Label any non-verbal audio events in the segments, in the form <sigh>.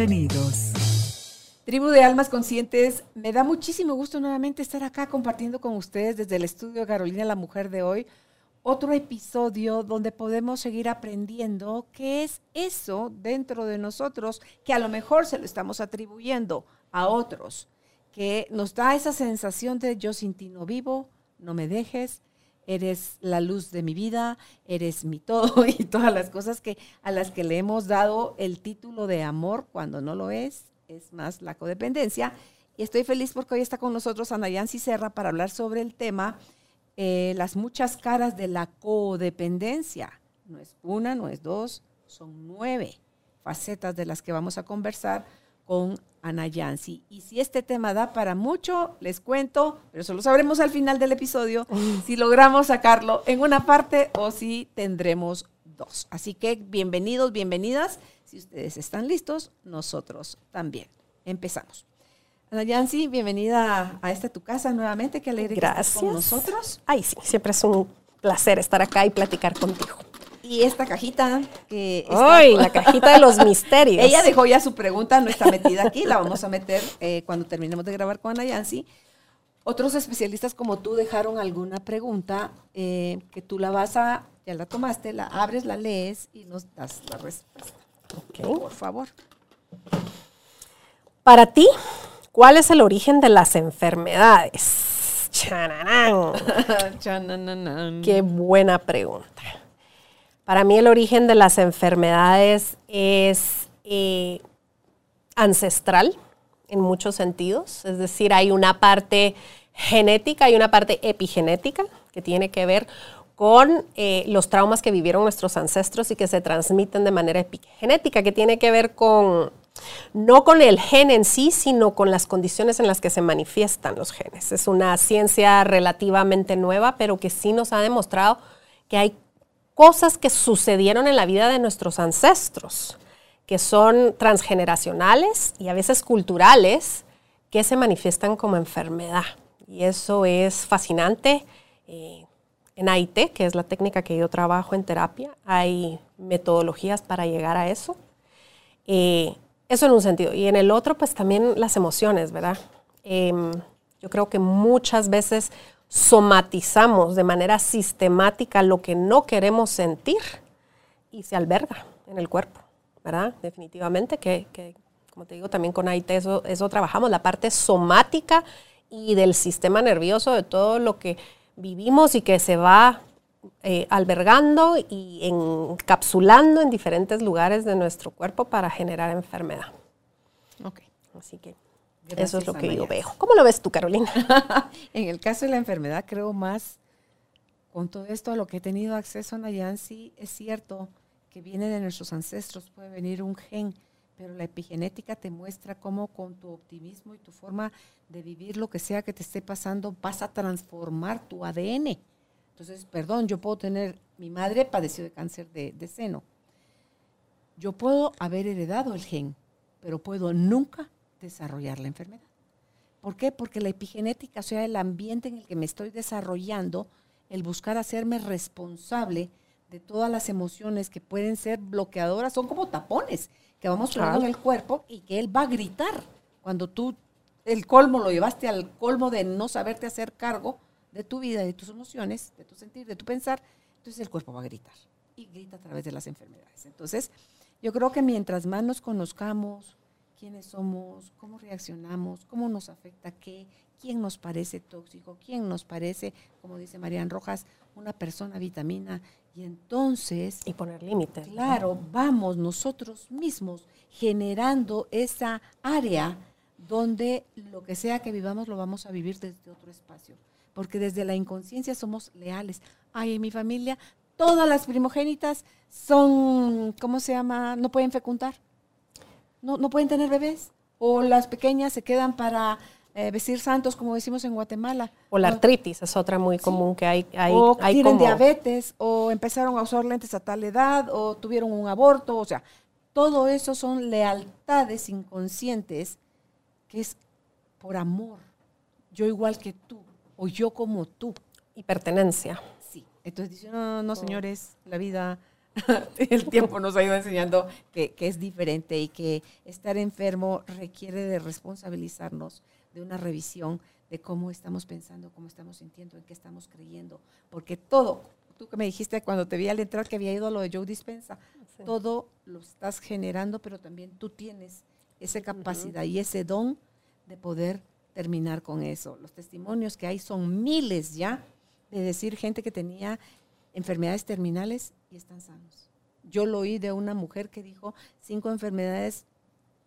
Bienvenidos. Tribu de Almas Conscientes, me da muchísimo gusto nuevamente estar acá compartiendo con ustedes desde el estudio Carolina la Mujer de hoy otro episodio donde podemos seguir aprendiendo qué es eso dentro de nosotros que a lo mejor se lo estamos atribuyendo a otros que nos da esa sensación de yo sin ti no vivo, no me dejes, eres la luz de mi vida, eres mi todo <laughs> y todas las cosas que a las que le hemos dado el título de amor cuando no lo es, es más la codependencia. Y estoy feliz porque hoy está con nosotros Ana Yancy Serra para hablar sobre el tema eh, las muchas caras de la codependencia. No es una, no es dos, son nueve facetas de las que vamos a conversar con Ana Yancy. Y si este tema da para mucho, les cuento, pero eso lo sabremos al final del episodio, <laughs> si logramos sacarlo en una parte o si tendremos dos. Así que bienvenidos, bienvenidas. Si ustedes están listos, nosotros también. Empezamos. Ana Yancy, bienvenida a esta tu casa nuevamente. Qué alegre Gracias. que con nosotros. Ay, sí, siempre es un placer estar acá y platicar contigo. Y esta cajita que ¡Ay, la cajita de los <laughs> misterios! Ella dejó ya su pregunta, no está metida aquí, la vamos a meter eh, cuando terminemos de grabar con Ana Yancy. Otros especialistas como tú dejaron alguna pregunta eh, que tú la vas a, ya la tomaste, la abres, la lees y nos das la respuesta. Ok. Por favor. Para ti, ¿cuál es el origen de las enfermedades? ¡Chananán! <laughs> Chanananan. Qué buena pregunta. Para mí el origen de las enfermedades es eh, ancestral en muchos sentidos. Es decir, hay una parte genética y una parte epigenética que tiene que ver con eh, los traumas que vivieron nuestros ancestros y que se transmiten de manera epigenética, que tiene que ver con, no con el gen en sí, sino con las condiciones en las que se manifiestan los genes. Es una ciencia relativamente nueva, pero que sí nos ha demostrado que hay cosas que sucedieron en la vida de nuestros ancestros, que son transgeneracionales y a veces culturales, que se manifiestan como enfermedad. Y eso es fascinante. Eh, en AIT, que es la técnica que yo trabajo en terapia, hay metodologías para llegar a eso. Eh, eso en un sentido. Y en el otro, pues también las emociones, ¿verdad? Em, yo creo que muchas veces somatizamos de manera sistemática lo que no queremos sentir y se alberga en el cuerpo, ¿verdad? Definitivamente, que, que, como te digo, también con AIT eso, eso trabajamos, la parte somática y del sistema nervioso, de todo lo que vivimos y que se va eh, albergando y encapsulando en diferentes lugares de nuestro cuerpo para generar enfermedad. Ok. Así que Gracias, eso es lo que yo veo. ¿Cómo lo ves tú, Carolina? <laughs> en el caso de la enfermedad, creo más, con todo esto a lo que he tenido acceso en Yancy, es cierto que viene de nuestros ancestros, puede venir un gen, pero la epigenética te muestra cómo con tu optimismo y tu forma de vivir lo que sea que te esté pasando, vas a transformar tu ADN. Entonces, perdón, yo puedo tener, mi madre padeció de cáncer de, de seno. Yo puedo haber heredado el gen, pero puedo nunca desarrollar la enfermedad. ¿Por qué? Porque la epigenética, o sea, el ambiente en el que me estoy desarrollando, el buscar hacerme responsable de todas las emociones que pueden ser bloqueadoras, son como tapones que vamos pegando en Claro. el cuerpo y que él va a gritar cuando tú el colmo lo llevaste al colmo de no saberte hacer cargo de tu vida, de tus emociones, de tu sentir, de tu pensar, entonces el cuerpo va a gritar y grita a través de las enfermedades. Entonces, yo creo que mientras más nos conozcamos, quiénes somos, cómo reaccionamos, cómo nos afecta qué, quién nos parece tóxico, quién nos parece, como dice Marian Rojas, una persona vitamina. Y entonces, Y poner límites. claro, vamos nosotros mismos generando esa área donde lo que sea que vivamos lo vamos a vivir desde otro espacio. Porque desde la inconsciencia somos leales. Ay, en mi familia todas las primogénitas son, ¿cómo se llama? No pueden fecundar. No, no pueden tener bebés. O las pequeñas se quedan para eh, vestir santos, como decimos en Guatemala. O la artritis es otra muy común que hay. hay o hay tienen como- diabetes, o empezaron a usar lentes a tal edad, o tuvieron un aborto, o sea, todo eso son lealtades inconscientes que es por amor. Yo igual que tú, o yo como tú. y pertenencia. Sí. Entonces dice, no, no, señores, la vida, <laughs> el tiempo nos ha ido enseñando que, que es diferente y que estar enfermo requiere de responsabilizarnos de una revisión de cómo estamos pensando, cómo estamos sintiendo, en qué estamos creyendo. Porque todo, tú que me dijiste cuando te vi al entrar que había ido a lo de Joe Dispensa, todo lo estás generando, pero también tú tienes esa capacidad y ese don de poder terminar con eso. Los testimonios que hay son miles ya de decir gente que tenía enfermedades terminales y están sanos. Yo lo oí de una mujer que dijo cinco enfermedades,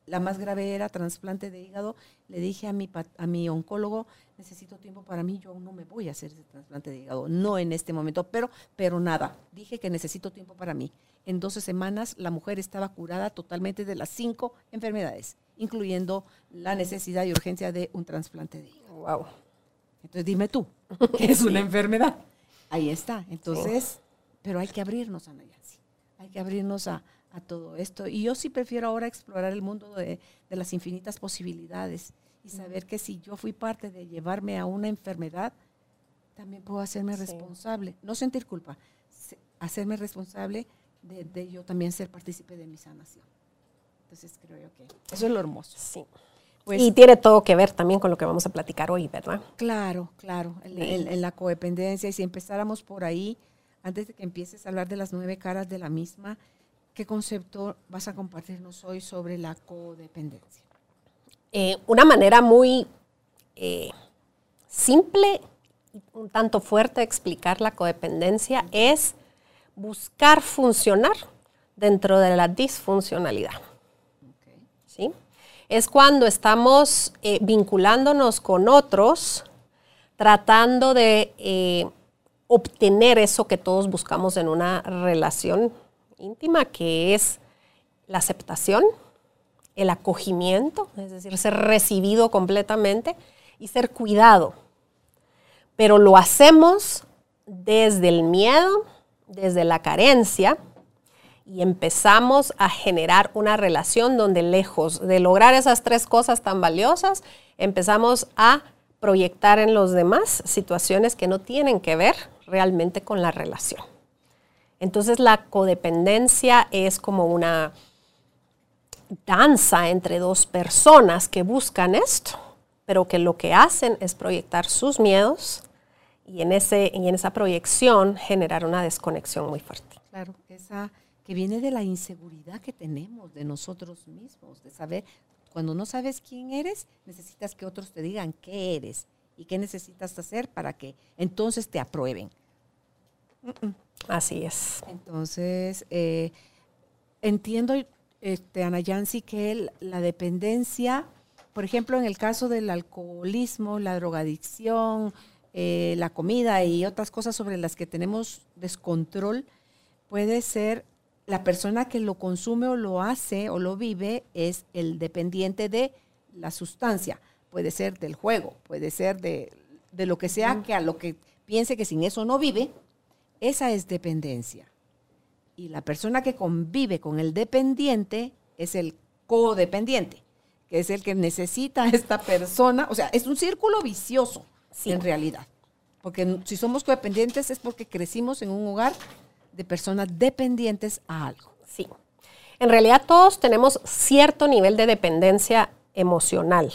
la más grave era trasplante de hígado. Le dije a mi, a mi oncólogo, necesito tiempo para mí, yo aún no me voy a hacer ese trasplante de hígado, no en este momento, pero, pero nada, dije que necesito tiempo para mí. En 12 semanas la mujer estaba curada totalmente de las cinco enfermedades, incluyendo la necesidad y urgencia de un trasplante de hígado. Wow. Entonces dime tú, <laughs> ¿qué es una enfermedad? Ahí está. Entonces, pero hay que abrirnos, Ana Yancy. Hay que abrirnos a, a todo esto. Y yo sí prefiero ahora explorar el mundo de, de las infinitas posibilidades y saber que si yo fui parte de llevarme a una enfermedad, también puedo hacerme Sí. responsable. No sentir culpa, hacerme responsable de, de yo también ser partícipe de mi sanación. Entonces creo yo que eso es lo hermoso. Sí. Pues, y tiene todo que ver también con lo que vamos a platicar hoy, ¿verdad? Claro, claro, en, en- en la codependencia. Y si empezáramos por ahí, antes de que empieces a hablar de las nueve caras de la misma, ¿qué concepto vas a compartirnos hoy sobre la codependencia? Eh, una manera muy eh, simple y un tanto fuerte de explicar la codependencia es buscar funcionar dentro de la disfuncionalidad. ¿sí? Es cuando estamos eh, vinculándonos con otros, tratando de eh, obtener eso que todos buscamos en una relación íntima, que es la aceptación, el acogimiento, es decir, ser recibido completamente y ser cuidado. Pero lo hacemos desde el miedo, desde la carencia, y empezamos a generar una relación donde lejos de lograr esas tres cosas tan valiosas, empezamos a proyectar en los demás situaciones que no tienen que ver realmente con la relación. Entonces la codependencia es como una danza entre dos personas que buscan esto, pero que lo que hacen es proyectar sus miedos y en, ese, y en esa proyección generar una desconexión muy fuerte. Claro, esa que viene de la inseguridad que tenemos de nosotros mismos, de saber, cuando no sabes quién eres, necesitas que otros te digan qué eres y qué necesitas hacer para que entonces te aprueben. Así es. Entonces, eh, entiendo, este, Ana Yancy, que la dependencia, por ejemplo, en el caso del alcoholismo, la drogadicción, eh, la comida y otras cosas sobre las que tenemos descontrol, puede ser la persona que lo consume o lo hace o lo vive es el dependiente de la sustancia. Puede ser del juego, puede ser de, de lo que sea, que a lo que piense que sin eso no vive, esa es dependencia. Y la persona que convive con el dependiente es el codependiente, que es el que necesita a esta persona. O sea, es un círculo vicioso Sí. en realidad. Porque si somos codependientes es porque crecimos en un hogar de personas dependientes a algo. Sí. En realidad todos tenemos cierto nivel de dependencia emocional,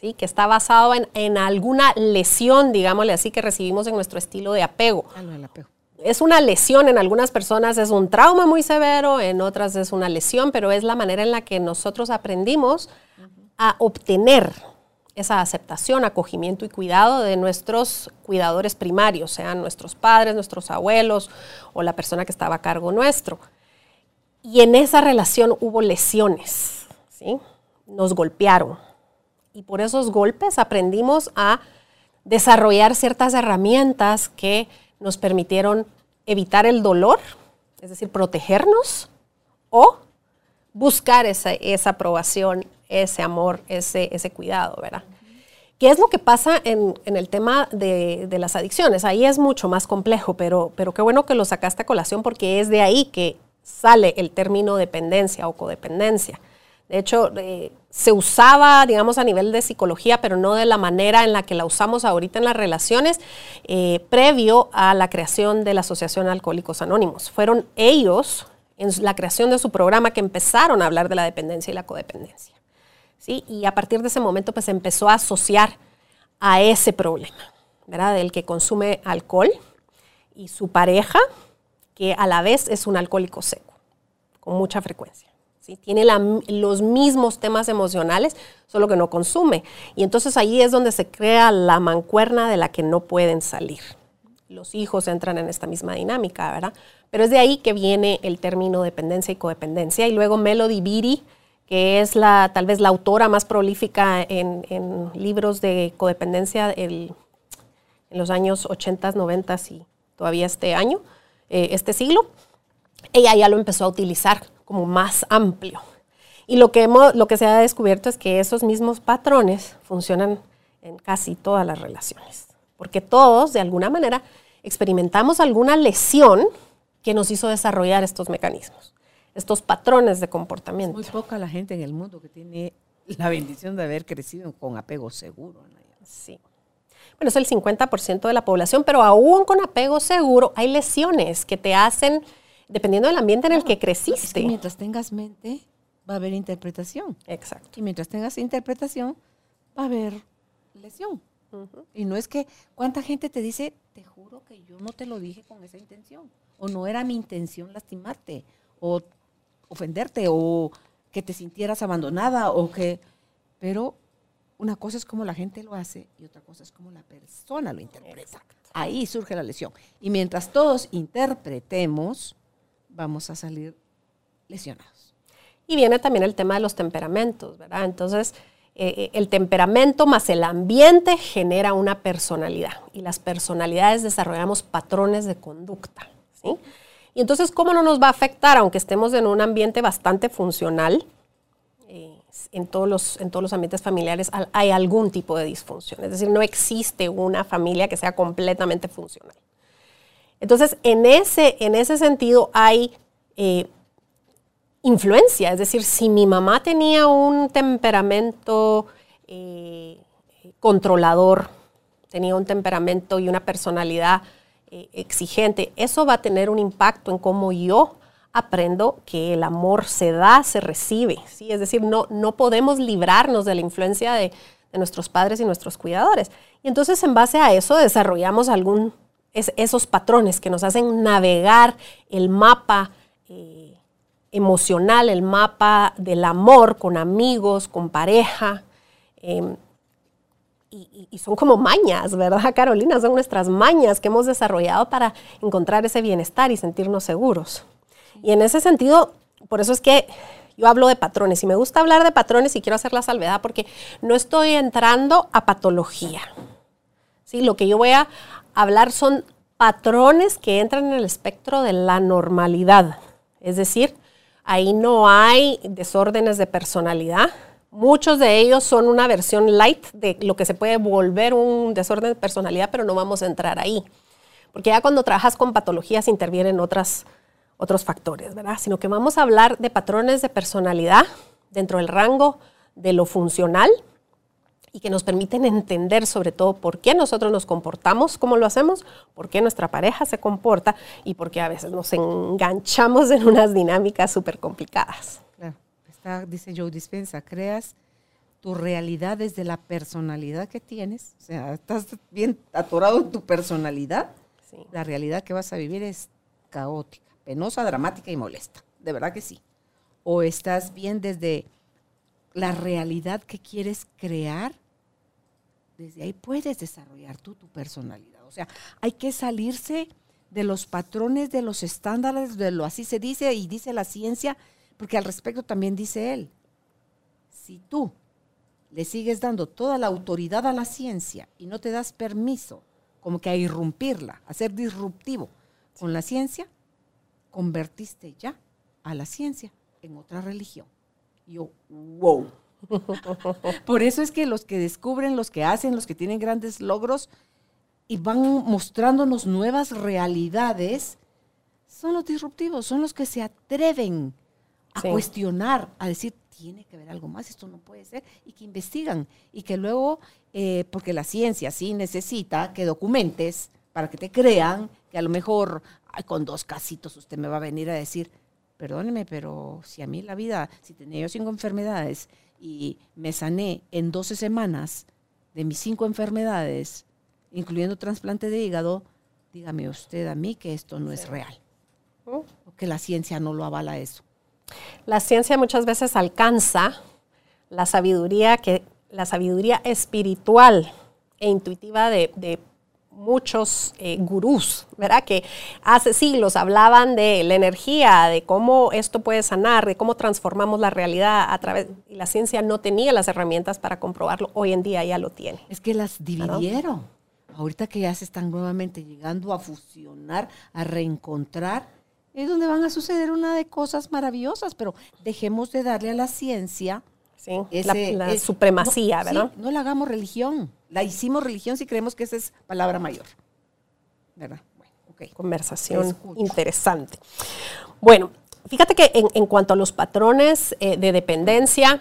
¿sí? que está basado en, en alguna lesión, digámosle así, que recibimos en nuestro estilo de apego. Del apego. Es una lesión, en algunas personas es un trauma muy severo, en otras es una lesión, pero es la manera en la que nosotros aprendimos a obtener esa aceptación, acogimiento y cuidado de nuestros cuidadores primarios, sean nuestros padres, nuestros abuelos o la persona que estaba a cargo nuestro. Y en esa relación hubo lesiones, ¿sí? Nos golpearon. Y por esos golpes aprendimos a desarrollar ciertas herramientas que nos permitieron evitar el dolor, es decir, protegernos, o buscar esa, esa aprobación, ese amor, ese, ese cuidado, ¿verdad? ¿Qué es lo que pasa en, el tema de, las adicciones? Ahí es mucho más complejo, pero, pero qué bueno que lo sacaste a colación porque es de ahí que sale el término dependencia o codependencia. De hecho, eh, se usaba, digamos, a nivel de psicología, pero no de la manera en la que la usamos ahorita en las relaciones, eh, previo a la creación de la Asociación Alcohólicos Anónimos. Fueron ellos, en la creación de su programa, que empezaron a hablar de la dependencia y la codependencia. Y a partir de ese momento pues empezó a asociar a ese problema, ¿verdad? Del que consume alcohol y su pareja, que a la vez es un alcohólico seco, con mucha frecuencia. ¿sí? Tiene los mismos temas emocionales, solo que no consume. Y entonces ahí es donde se crea la mancuerna de la que no pueden salir. Los hijos entran en esta misma dinámica, ¿verdad? Pero es de ahí que viene el término dependencia y codependencia. Y luego Melody Beatty que es la, tal vez la autora más prolífica en, libros de codependencia en los años 80, 90 y todavía este año, eh, este siglo. Ella ya lo empezó a utilizar como más amplio. Y lo que, lo que se ha descubierto es que esos mismos patrones funcionan en casi todas las relaciones, porque todos, de alguna manera, experimentamos alguna lesión que nos hizo desarrollar estos mecanismos estos patrones de comportamiento. muy poca la gente en el mundo que tiene la bendición de haber crecido con apego seguro. Sí. Bueno, es el 50% de la población, pero aún con apego seguro hay lesiones que te hacen, dependiendo del ambiente en el que creciste. mientras tengas mente, va a haber interpretación. Exacto. Y mientras tengas interpretación, va a haber lesión. Y no es que, ¿cuánta gente te dice, te juro que yo no te lo dije con esa intención? O no era mi intención lastimarte. O ofenderte o que te sintieras abandonada o que... Pero una cosa es como la gente lo hace y otra cosa es como la persona lo interpreta. Ahí surge la lesión. Y mientras todos interpretemos, vamos a salir lesionados. Y viene también el tema de los temperamentos, ¿verdad? Entonces, eh, eh, el temperamento más el ambiente genera una personalidad y las personalidades desarrollamos patrones de conducta, ¿sí? Y entonces, ¿cómo no nos va a afectar, aunque estemos en un ambiente bastante funcional? Eh, en, todos los, en todos los ambientes familiares hay algún tipo de disfunción. Es decir, no existe una familia que sea completamente funcional. Entonces, en ese, en ese sentido hay eh, influencia. Es decir, si mi mamá tenía un temperamento eh, controlador, tenía un temperamento y una personalidad eh, exigente, eso va a tener un impacto en cómo yo aprendo que el amor se da, se recibe. ¿sí? Es decir, no, no podemos librarnos de la influencia de, nuestros padres y nuestros cuidadores. Y entonces en base a eso desarrollamos algún, esos patrones que nos hacen navegar el mapa eh, emocional, el mapa del amor con amigos, con pareja. Em, y, son como mañas, ¿verdad, Carolina? Son nuestras mañas que hemos desarrollado para encontrar ese bienestar y sentirnos seguros. Y en ese sentido, por eso es que yo hablo de patrones y me gusta hablar de patrones y quiero hacer la salvedad porque no estoy entrando a patología. ¿Sí? Lo que yo voy a hablar son patrones que entran en el espectro de la normalidad. Es decir, ahí no hay desórdenes de personalidad, Muchos de ellos son una versión light de lo que se puede volver un desorden de personalidad, pero no vamos a entrar ahí. Porque ya cuando trabajas con patologías intervienen otras, otros factores, ¿verdad? Sino que vamos a hablar de patrones de personalidad dentro del rango de lo funcional y que nos permiten entender sobre todo por qué nosotros nos comportamos como lo hacemos, por qué nuestra pareja se comporta y por qué a veces nos enganchamos en unas dinámicas súper complicadas dice Joe Dispensa, creas tu realidad desde la personalidad que tienes, o sea, estás bien atorado en tu personalidad, la realidad que vas a vivir es caótica, penosa, dramática y molesta, de verdad que sí. O estás bien desde la realidad que quieres crear, desde ahí puedes desarrollar tú tu personalidad. O sea, hay que salirse de los patrones, de los estándares, de lo así se dice y dice la ciencia, porque al respecto también dice él, si tú le sigues dando toda la autoridad a la ciencia y no te das permiso como que a irrumpirla, a ser disruptivo con la ciencia, convertiste ya a la ciencia en otra religión. yo, wow. <laughs> Por eso es que los que descubren, los que hacen, los que tienen grandes logros y van mostrándonos nuevas realidades, son los disruptivos, son los que se atreven a cuestionar, a decir, tiene que haber algo más, esto no puede ser, y que investigan, y que luego, eh, porque la ciencia sí necesita que documentes para que te crean, que a lo mejor con dos casitos usted me va a venir a decir, perdóneme, pero si a mí la vida, si tenía yo cinco enfermedades y me sané en 12 semanas de mis cinco enfermedades, incluyendo trasplante de hígado, dígame usted a mí que esto no es real. O que la ciencia no lo avala eso. La ciencia muchas veces alcanza la sabiduría, que, la sabiduría espiritual e intuitiva de, muchos eh, gurús, ¿verdad? Que hace siglos hablaban de la energía, de cómo esto puede sanar, de cómo transformamos la realidad a través, y la ciencia no tenía las herramientas para comprobarlo, hoy en día ya lo tiene. Es que las dividieron. Ahorita que ya se están nuevamente llegando a fusionar, a reencontrar, es donde van a suceder una de cosas maravillosas, pero dejemos de darle a la ciencia sí, la, supremacía, ¿verdad? no la hagamos religión, la hicimos religión si creemos que esa es palabra mayor, ¿verdad? Bueno, okay. Conversación interesante. Bueno, fíjate que en, cuanto a los patrones eh, de dependencia,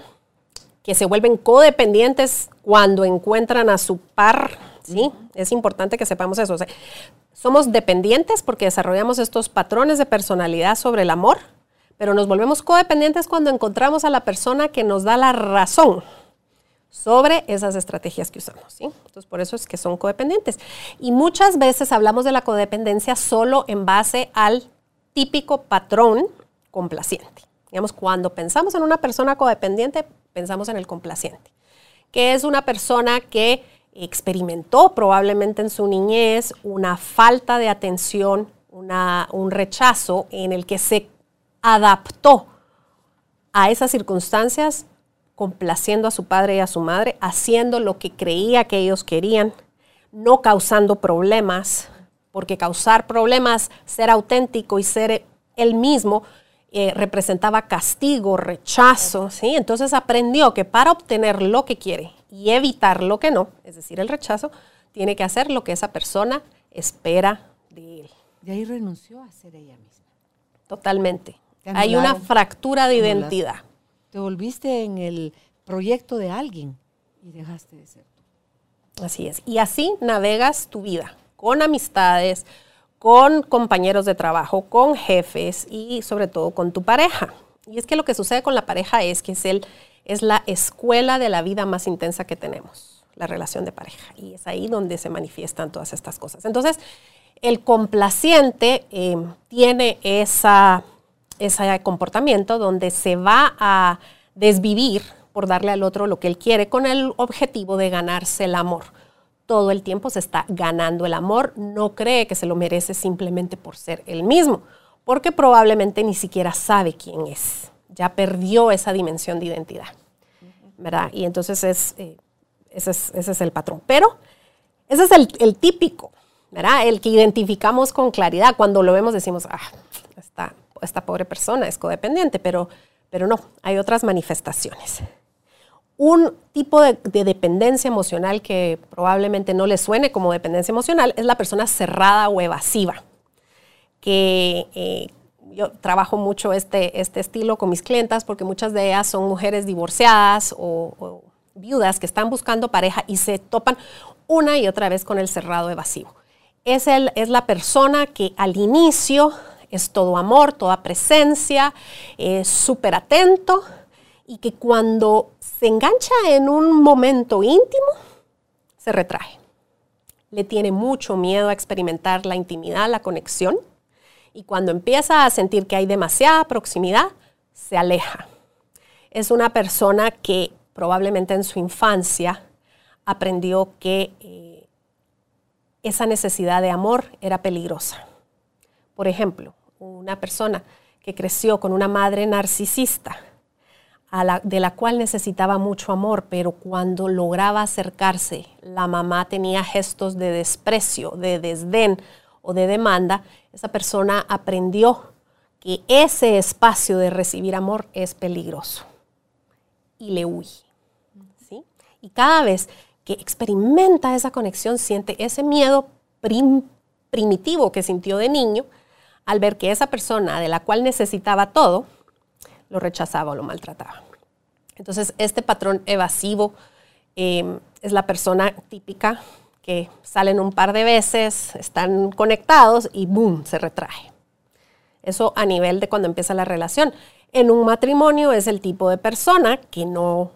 que se vuelven codependientes cuando encuentran a su par, ¿sí? Es importante que sepamos eso. Somos dependientes porque desarrollamos estos patrones de personalidad sobre el amor, pero nos volvemos codependientes cuando encontramos a la persona que nos da la razón sobre esas estrategias que usamos. ¿sí? Entonces, por eso es que son codependientes. Y muchas veces hablamos de la codependencia solo en base al típico patrón complaciente. Digamos, cuando pensamos en una persona codependiente, pensamos en el complaciente, que es una persona que experimentó probablemente en su niñez una falta de atención, un rechazo en el que se adaptó a esas circunstancias complaciendo a su padre y a su madre, haciendo lo que creía que ellos querían, no causando problemas, porque causar problemas, ser auténtico y ser él mismo, eh, representaba castigo, rechazo, ¿sí? Entonces aprendió que para obtener lo que quiere y evitar lo que no, es decir, el rechazo, tiene que hacer lo que esa persona espera de él. Y ahí renunció a ser ella misma. Totalmente. Hay una fractura de identidad. Te volviste en el proyecto de alguien y dejaste de ser tú. Así es. Y así navegas tu vida, con amistades, con compañeros de trabajo, con jefes y sobre todo con tu pareja. Y es que lo que sucede con la pareja es que es el es la escuela de la vida más intensa que tenemos, la relación de pareja. Y es ahí donde se manifiestan todas estas cosas. Entonces, el complaciente eh, tiene esa, ese comportamiento donde se va a desvivir por darle al otro lo que él quiere con el objetivo de ganarse el amor. Todo el tiempo se está ganando el amor, no cree que se lo merece simplemente por ser él mismo, porque probablemente ni siquiera sabe quién es ya perdió esa dimensión de identidad, ¿verdad? Y entonces es, eh, ese, es, el patrón. Pero ese es el, típico, ¿verdad? El que identificamos con claridad. Cuando lo vemos decimos, ah, esta, esta pobre persona es codependiente, pero, pero no, hay otras manifestaciones. Un tipo de, dependencia emocional que probablemente no le suene como dependencia emocional es la persona cerrada o evasiva, que eh, yo trabajo mucho este, este estilo con mis clientas porque muchas de ellas son mujeres divorciadas o, viudas que están buscando pareja y se topan una y otra vez con el cerrado evasivo. Es, el, es la persona que al inicio es todo amor, toda presencia, es súper atento y que cuando se engancha en un momento íntimo, se retrae. Le tiene mucho miedo a experimentar la intimidad, la conexión y cuando empieza a sentir que hay demasiada proximidad, se aleja. Es una persona que probablemente en su infancia aprendió que eh, esa necesidad de amor era peligrosa. Por ejemplo, una persona que creció con una madre narcisista, de la cual necesitaba mucho amor, pero cuando lograba acercarse, la mamá tenía gestos de desprecio, de desdén o de demanda, esa persona aprendió que ese espacio de recibir amor es peligroso y le huye. ¿sí? Y cada vez que experimenta esa conexión, siente ese miedo primitivo que sintió de niño al ver que esa persona de la cual necesitaba todo, lo rechazaba o lo maltrataba. Entonces, este patrón evasivo em, es la persona típica que salen un par de veces, están conectados y ¡boom! se retrae. Eso a nivel de cuando empieza la relación. En un matrimonio es el tipo de persona que no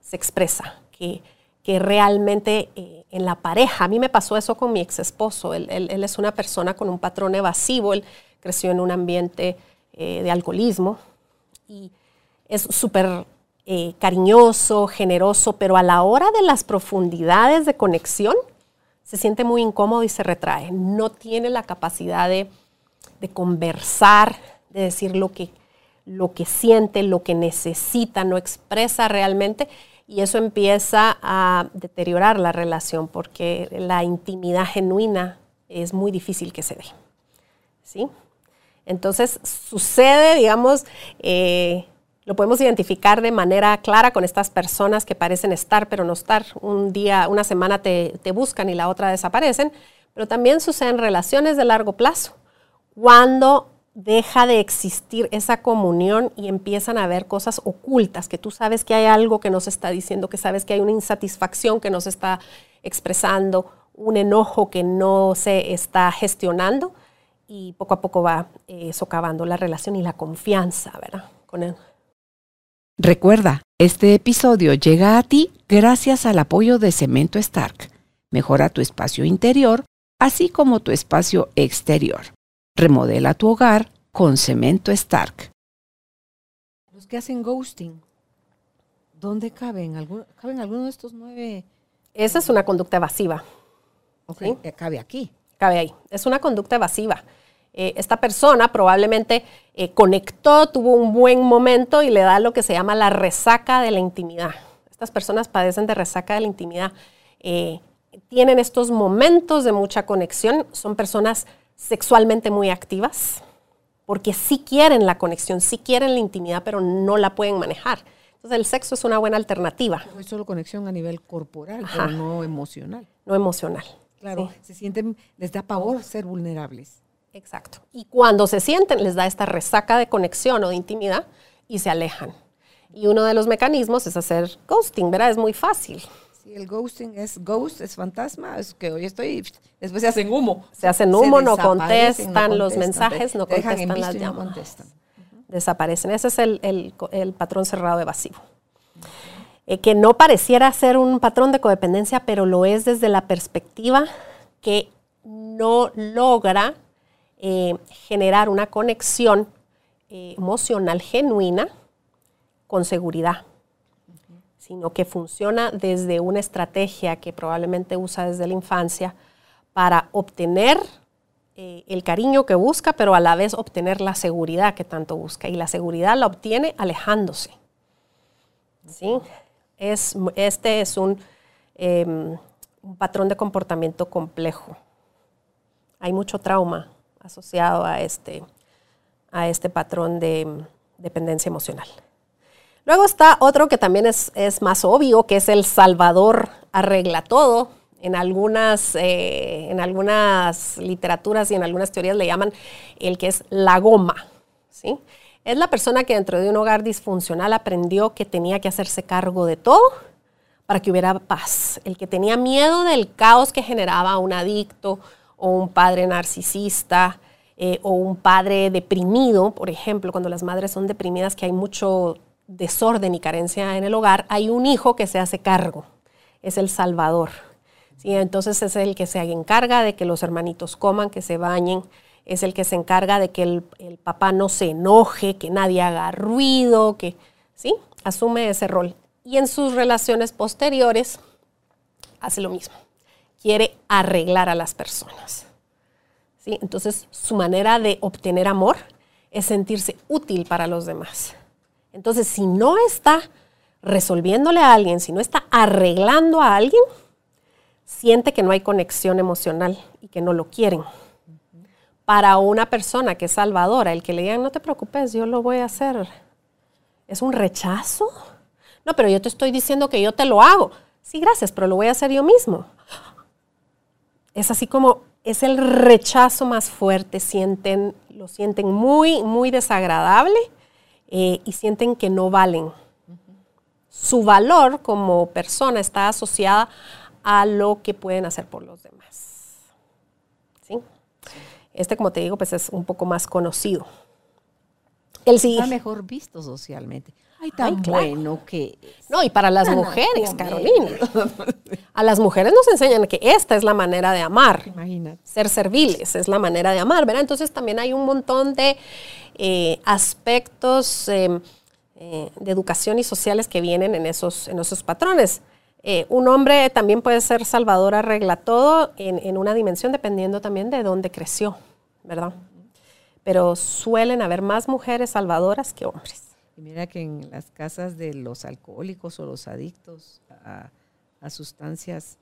se expresa, que, que realmente eh, en la pareja, a mí me pasó eso con mi ex esposo, él, es una persona con un patrón evasivo, él creció en un ambiente eh, de alcoholismo y es súper eh, cariñoso, generoso, pero a la hora de las profundidades de conexión se siente muy incómodo y se retrae, no tiene la capacidad de de conversar, de decir lo que, lo que siente, lo que necesita, no expresa realmente. Y eso empieza a deteriorar la relación porque la intimidad genuina es muy difícil que se dé. ¿Sí? Entonces sucede, digamos, eh, lo podemos identificar de manera clara con estas personas que parecen estar pero no estar. Un día, una semana te, te buscan y la otra desaparecen, pero también sucede en relaciones de largo plazo cuando deja de existir esa comunión y empiezan a ver cosas ocultas, que tú sabes que hay algo que nos está diciendo, que sabes que hay una insatisfacción que nos está expresando, un enojo que no se está gestionando y poco a poco va eh, socavando la relación y la confianza, ¿verdad? Con él. Recuerda, este episodio llega a ti gracias al apoyo de Cemento Stark. Mejora tu espacio interior, así como tu espacio exterior. Remodela tu hogar con cemento Stark. Los que hacen ghosting, ¿dónde caben? ¿Caben alguno de estos nueve? Esa es una conducta evasiva. Ok, eh, cabe aquí. Cabe ahí. Es una conducta evasiva. Eh, esta persona probablemente eh, conectó, tuvo un buen momento y le da lo que se llama la resaca de la intimidad. Estas personas padecen de resaca de la intimidad. tienen estos momentos de mucha conexión, son personas sexualmente muy activas, porque sí quieren la conexión, sí quieren la intimidad, pero no la pueden manejar. Entonces el sexo es una buena alternativa. es solo conexión a nivel corporal, pero no emocional. No emocional. Claro, se sienten, les da pavor ser vulnerables. Exacto. Y cuando se sienten, les da esta resaca de conexión o de intimidad y se alejan. Y uno de los mecanismos es hacer ghosting, ¿verdad? Es muy fácil el ghosting es ghost, es fantasma, es que hoy estoy, después se hacen humo. Se hacen humo, no contestan, los mensajes, no contestan las llamadas. Desaparecen. Ese es el, patrón cerrado evasivo. Eh, que no pareciera ser un patrón de codependencia, pero lo es desde la perspectiva que no logra eh, generar una conexión eh, emocional genuina con seguridad sino que funciona desde una estrategia que probablemente usa desde la infancia para obtener eh, el cariño que busca, pero a la vez obtener la seguridad que tanto busca. Y la seguridad la obtiene alejándose. ¿Sí? Es, este es un, em, un patrón de comportamiento complejo. Hay mucho trauma asociado a este, a este patrón de dependencia emocional. Luego está otro que también es, más obvio, que es el Salvador arregla todo. En algunas, eh, en algunas literaturas y en algunas teorías le llaman el que es la goma. ¿sí? Es la persona que dentro de un hogar disfuncional aprendió que tenía que hacerse cargo de todo para que hubiera paz. El que tenía miedo del caos que generaba un adicto o un padre narcisista eh, o un padre deprimido, por ejemplo, cuando las madres son deprimidas, que hay mucho desorden y carencia en el hogar, hay un hijo que se hace cargo, es el salvador. ¿sí? Entonces es el que se encarga de que los hermanitos coman, que se bañen, es el que se encarga de que el, papá no se enoje, que nadie haga ruido, que ¿sí? asume ese rol. Y en sus relaciones posteriores hace lo mismo. Quiere arreglar a las personas. ¿sí? Entonces su manera de obtener amor es sentirse útil para los demás. Entonces, si no está resolviéndole a alguien, si no está arreglando a alguien, siente que no hay conexión emocional y que no lo quieren. para una persona que es salvadora, el que le digan, no te preocupes, yo lo voy a hacer, es un rechazo. No, pero yo te estoy diciendo que yo te lo hago. Sí, gracias, pero lo voy a hacer yo mismo. Es así como, es el rechazo más fuerte, sienten, lo sienten muy, muy desagradable eh, y sienten que no valen. Su valor como persona está asociada a lo que pueden hacer por los demás. ¿Sí? Este, como te digo, pues es un poco más conocido. El sí. Está mejor visto socialmente. Ay, tan bueno que. No, y para las mujeres, Carolina. A las mujeres nos enseñan que esta es la manera de amar. Imagínate. Ser serviles es la manera de amar, ¿verdad? Entonces también hay un montón de eh, aspectos em, eh, de educación y sociales que vienen en esos, en esos patrones. Eh, un hombre también puede ser salvador, arregla todo en, una dimensión dependiendo también de dónde creció, ¿verdad? Pero suelen haber más mujeres salvadoras que hombres. Y mira que en las casas de los alcohólicos o los adictos a, sustancias,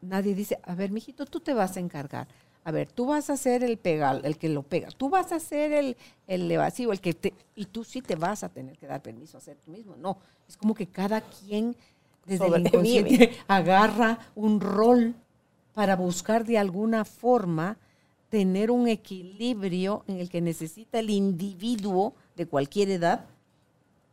nadie dice, a ver, mijito, tú te vas a encargar. A ver, tú vas a ser el pegal, el que lo pega, tú vas a ser el, el evasivo, el que te, y tú sí te vas a tener que dar permiso a hacer tú mismo. No, es como que cada quien desde el inconsciente <laughs> agarra un rol para buscar de alguna forma tener un equilibrio en el que necesita el individuo de cualquier edad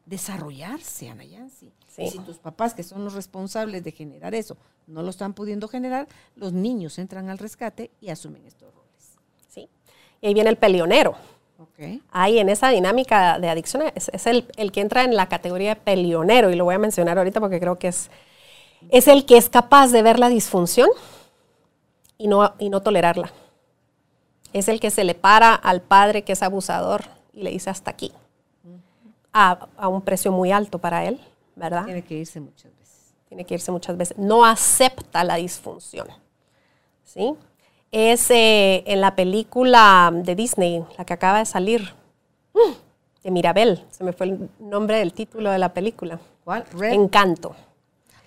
desarrollarse, Ana Yancy. Y si tus papás, que son los responsables de generar eso, no lo están pudiendo generar, los niños entran al rescate y asumen estos roles. Sí. Y ahí viene el pelionero. Okay. Ahí en esa dinámica de adicción es, el, que entra en la categoría de pelionero y lo voy a mencionar ahorita porque creo que es, es el que es capaz de ver la disfunción y no, y no tolerarla. Es el que se le para al padre que es abusador y le dice hasta aquí, a, a un precio muy alto para él ¿verdad? Tiene que irse muchas veces. Tiene que irse muchas veces. No acepta la disfunción. ¿Sí? Es eh, en la película de Disney, la que acaba de salir, de Mirabel. Se me fue el nombre del título de la película. ¿Cuál? Encanto.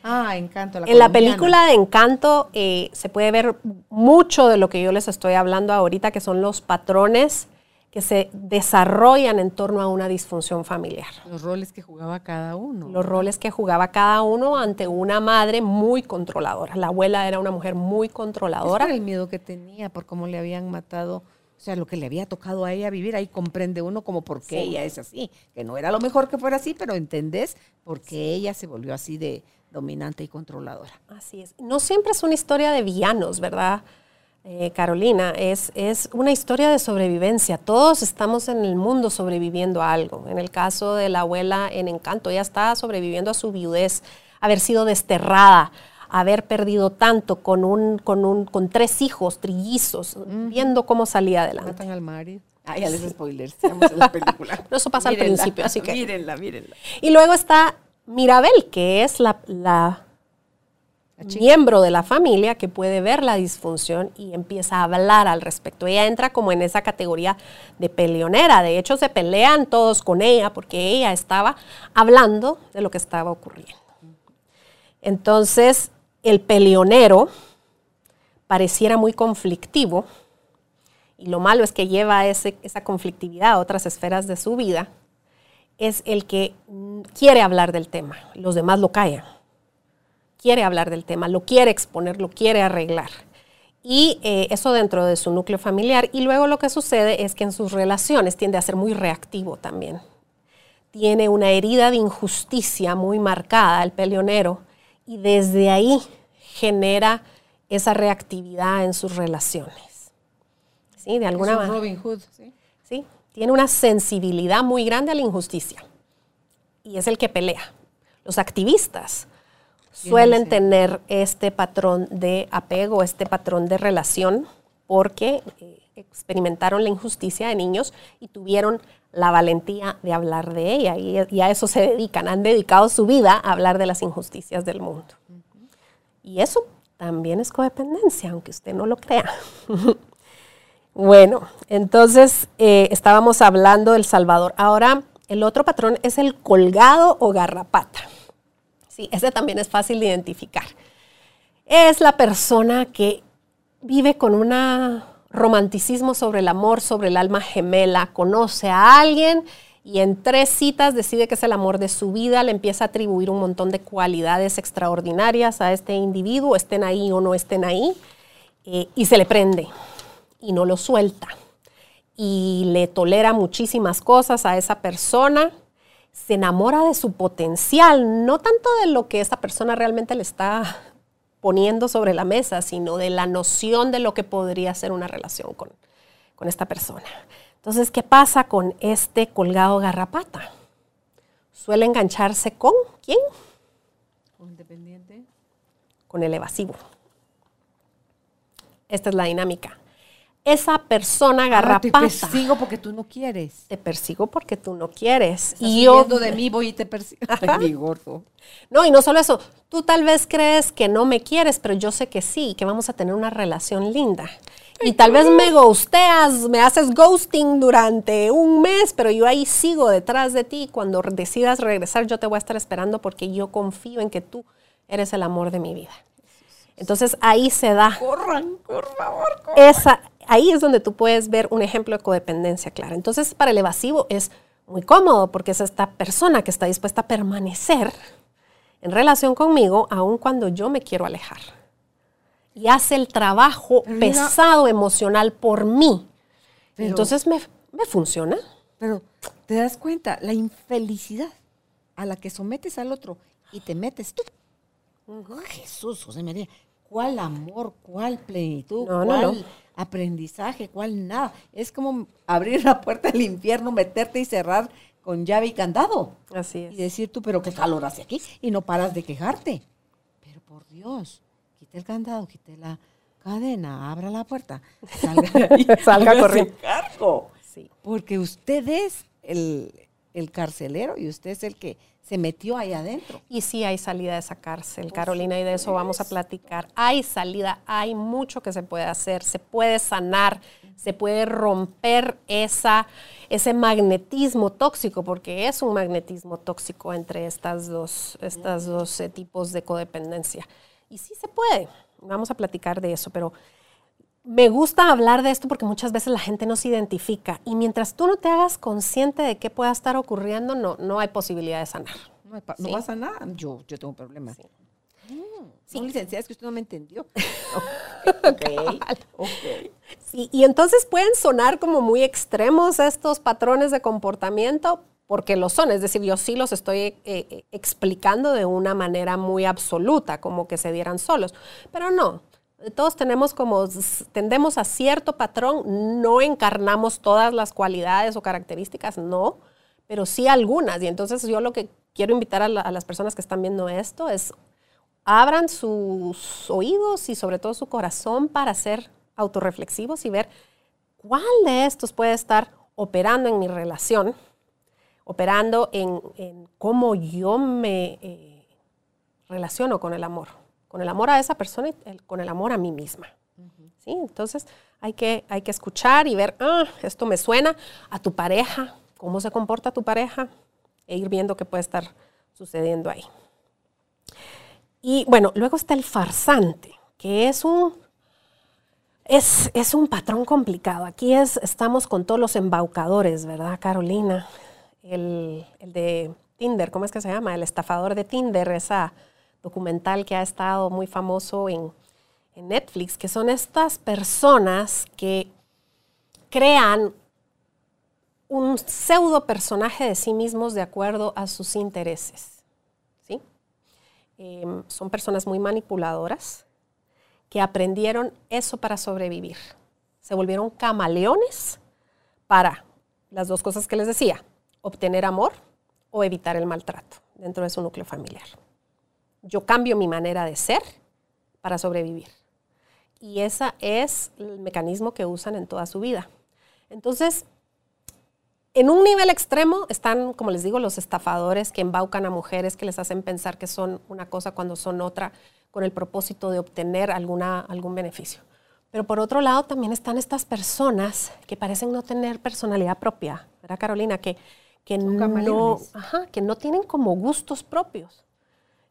Ah, Encanto. en la película de Encanto eh, se puede ver mucho de lo que yo les estoy hablando ahorita, que son los patrones que se desarrollan en torno a una disfunción familiar. Los roles que jugaba cada uno. Los roles que jugaba cada uno ante una madre muy controladora. La abuela era una mujer muy controladora. el miedo que tenía por cómo le habían matado, o sea, lo que le había tocado a ella vivir, ahí comprende uno como por qué ella es así, que no era lo mejor que fuera así, pero entendés por qué ella se volvió así de dominante y controladora. Así es. No siempre es una historia de villanos, ¿verdad? Eh, Carolina, es, es una historia de sobrevivencia. Todos estamos en el mundo sobreviviendo a algo. En el caso de la abuela en Encanto, ella está sobreviviendo a su viudez, haber sido desterrada, haber perdido tanto con, un, con, un, con tres hijos trillizos, viendo cómo salía adelante. Matan al marido. Ah, ya les spoilers, en la película. <laughs> Pero eso pasa al principio, así que... <laughs> Mírenla, mírenla. Y luego está Mirabel, que es la, la miembro de la familia que puede ver la disfunción y empieza a hablar al respecto. Ella entra como en esa categoría de peleonera. De hecho, se pelean todos con ella porque ella estaba hablando de lo que estaba ocurriendo. Entonces, el peleonero pareciera muy conflictivo y lo malo es que lleva esa conflictividad a otras esferas de su vida. Es el que quiere hablar del tema, los demás lo callan quiere hablar del tema, lo quiere exponer, lo quiere arreglar. Y eh, eso dentro de su núcleo familiar. Y luego lo que sucede es que en sus relaciones tiende a ser muy reactivo también. Tiene una herida de injusticia muy marcada, el peleonero, y desde ahí genera esa reactividad en sus relaciones. ¿Sí? De alguna manera. Robin Hood, ¿sí? ¿sí? Tiene una sensibilidad muy grande a la injusticia. Y es el que pelea. Los activistas suelen tener este patrón de apego, este patrón de relación, porque eh, experimentaron la injusticia de niños y tuvieron la valentía de hablar de ella y, a eso se dedican, han dedicado su vida a hablar de las injusticias del mundo. Y eso también es codependencia, aunque usted no lo crea. <laughs> bueno, entonces eh, estábamos hablando del Salvador. Ahora, el otro patrón es el colgado o garrapata. Sí, ese también es fácil de identificar. Es la persona que vive con un romanticismo sobre el amor, sobre el alma gemela, conoce a alguien y en tres citas decide que es el amor de su vida, le empieza a atribuir un montón de cualidades extraordinarias a este individuo, estén ahí o no estén ahí, eh, y se le prende y no lo suelta. Y le tolera muchísimas cosas a esa persona, se enamora de su potencial, no tanto de lo que esa persona realmente le está poniendo sobre la mesa, sino de la noción de lo que podría ser una relación con, con esta persona. Entonces, ¿qué pasa con este colgado garrapata? Suele engancharse con quién? Con independiente. Con el evasivo. Esta es la dinámica. Esa persona garrapata. te persigo porque tú no quieres. Te persigo porque tú no quieres. y yo de mí voy y te persigo. mi gordo. No, y no solo eso. Tú tal vez crees que no me quieres, pero yo sé que sí, que vamos a tener una relación linda. Y tal vez me ghosteas, me haces ghosting durante un mes, pero yo ahí sigo detrás de ti. Cuando decidas regresar, yo te voy a estar esperando porque yo confío en que tú eres el amor de mi vida. Entonces ahí se da. Corran, por favor. Esa, ahí es donde tú puedes ver un ejemplo de codependencia clara. Entonces para el evasivo es muy cómodo porque es esta persona que está dispuesta a permanecer en relación conmigo aun cuando yo me quiero alejar y hace el trabajo pesado emocional por mí. Entonces me, funciona. Pero te das cuenta, la infelicidad a la que sometes al otro y te metes tú. Jesús, José María, ¿cuál amor, cuál plenitud, cuál aprendizaje, cuál nada? Es como abrir la puerta del infierno, meterte y cerrar con llave y candado. Así es. Y decir tú, pero qué calor hace aquí, y no paras de quejarte. Pero por Dios, quite el candado, quite la cadena, abra la puerta, salga, <laughs> salga corriendo. cargo. Sí. Porque usted es el, el carcelero y usted es el que se metió ahí adentro. Y sí hay salida de esa cárcel, Carolina, y de eso vamos a platicar. Hay salida, hay mucho que se puede hacer, se puede sanar, se puede romper esa, ese magnetismo tóxico, porque es un magnetismo tóxico entre estas dos, estas dos eh, tipos de codependencia. Y sí se puede, vamos a platicar de eso, pero me gusta hablar de esto porque muchas veces la gente no se identifica y mientras tú no te hagas consciente de qué pueda estar ocurriendo, no, no hay posibilidad de sanar. No, va a sanar, yo, yo tengo problemas. Sí. Mm, licenciada, es que usted no me entendió. <laughs> ok, Sí, y entonces pueden sonar como muy extremos estos patrones de comportamiento, porque lo son, es decir, yo sí los estoy eh, eh, explicando de una manera muy absoluta, como que se dieran solos, pero no. Todos tenemos como, tendemos a cierto patrón, no encarnamos todas las cualidades o características, no, pero sí algunas. Y entonces yo lo que quiero invitar a, las personas que están viendo esto es, abran sus oídos y sobre todo su corazón para ser autorreflexivos y ver cuál de estos puede estar operando en mi relación operando en, cómo yo me eh, relaciono con el amor, con el amor a esa persona y con el amor a mí misma. ¿Sí? Entonces hay que, hay que escuchar y ver, ah, esto me suena a tu pareja, cómo se comporta tu pareja e ir viendo qué puede estar sucediendo ahí. Y bueno, luego está el farsante, que es un, es, es, un patrón complicado. Aquí es, estamos con todos los embaucadores, ¿verdad, Carolina? el, de Tinder, ¿cómo es que se llama? El estafador de Tinder, esa documental que ha estado muy famoso en, Netflix, que son estas personas que crean un pseudo personaje de sí mismos de acuerdo a sus intereses. ¿sí? Em, son personas muy manipuladoras que aprendieron eso para sobrevivir. Se volvieron camaleones para las dos cosas que les decía, obtener amor o evitar el maltrato dentro de su núcleo familiar. Yo cambio mi manera de ser para sobrevivir. Y ese es el mecanismo que usan en toda su vida. Entonces, en un nivel extremo están, como les digo, los estafadores que embaucan a mujeres, que les hacen pensar que son una cosa cuando son otra, con el propósito de obtener alguna, algún beneficio. Pero por otro lado, también están estas personas que parecen no tener personalidad propia, ¿verdad, Carolina? Que que no, que no tienen como gustos propios.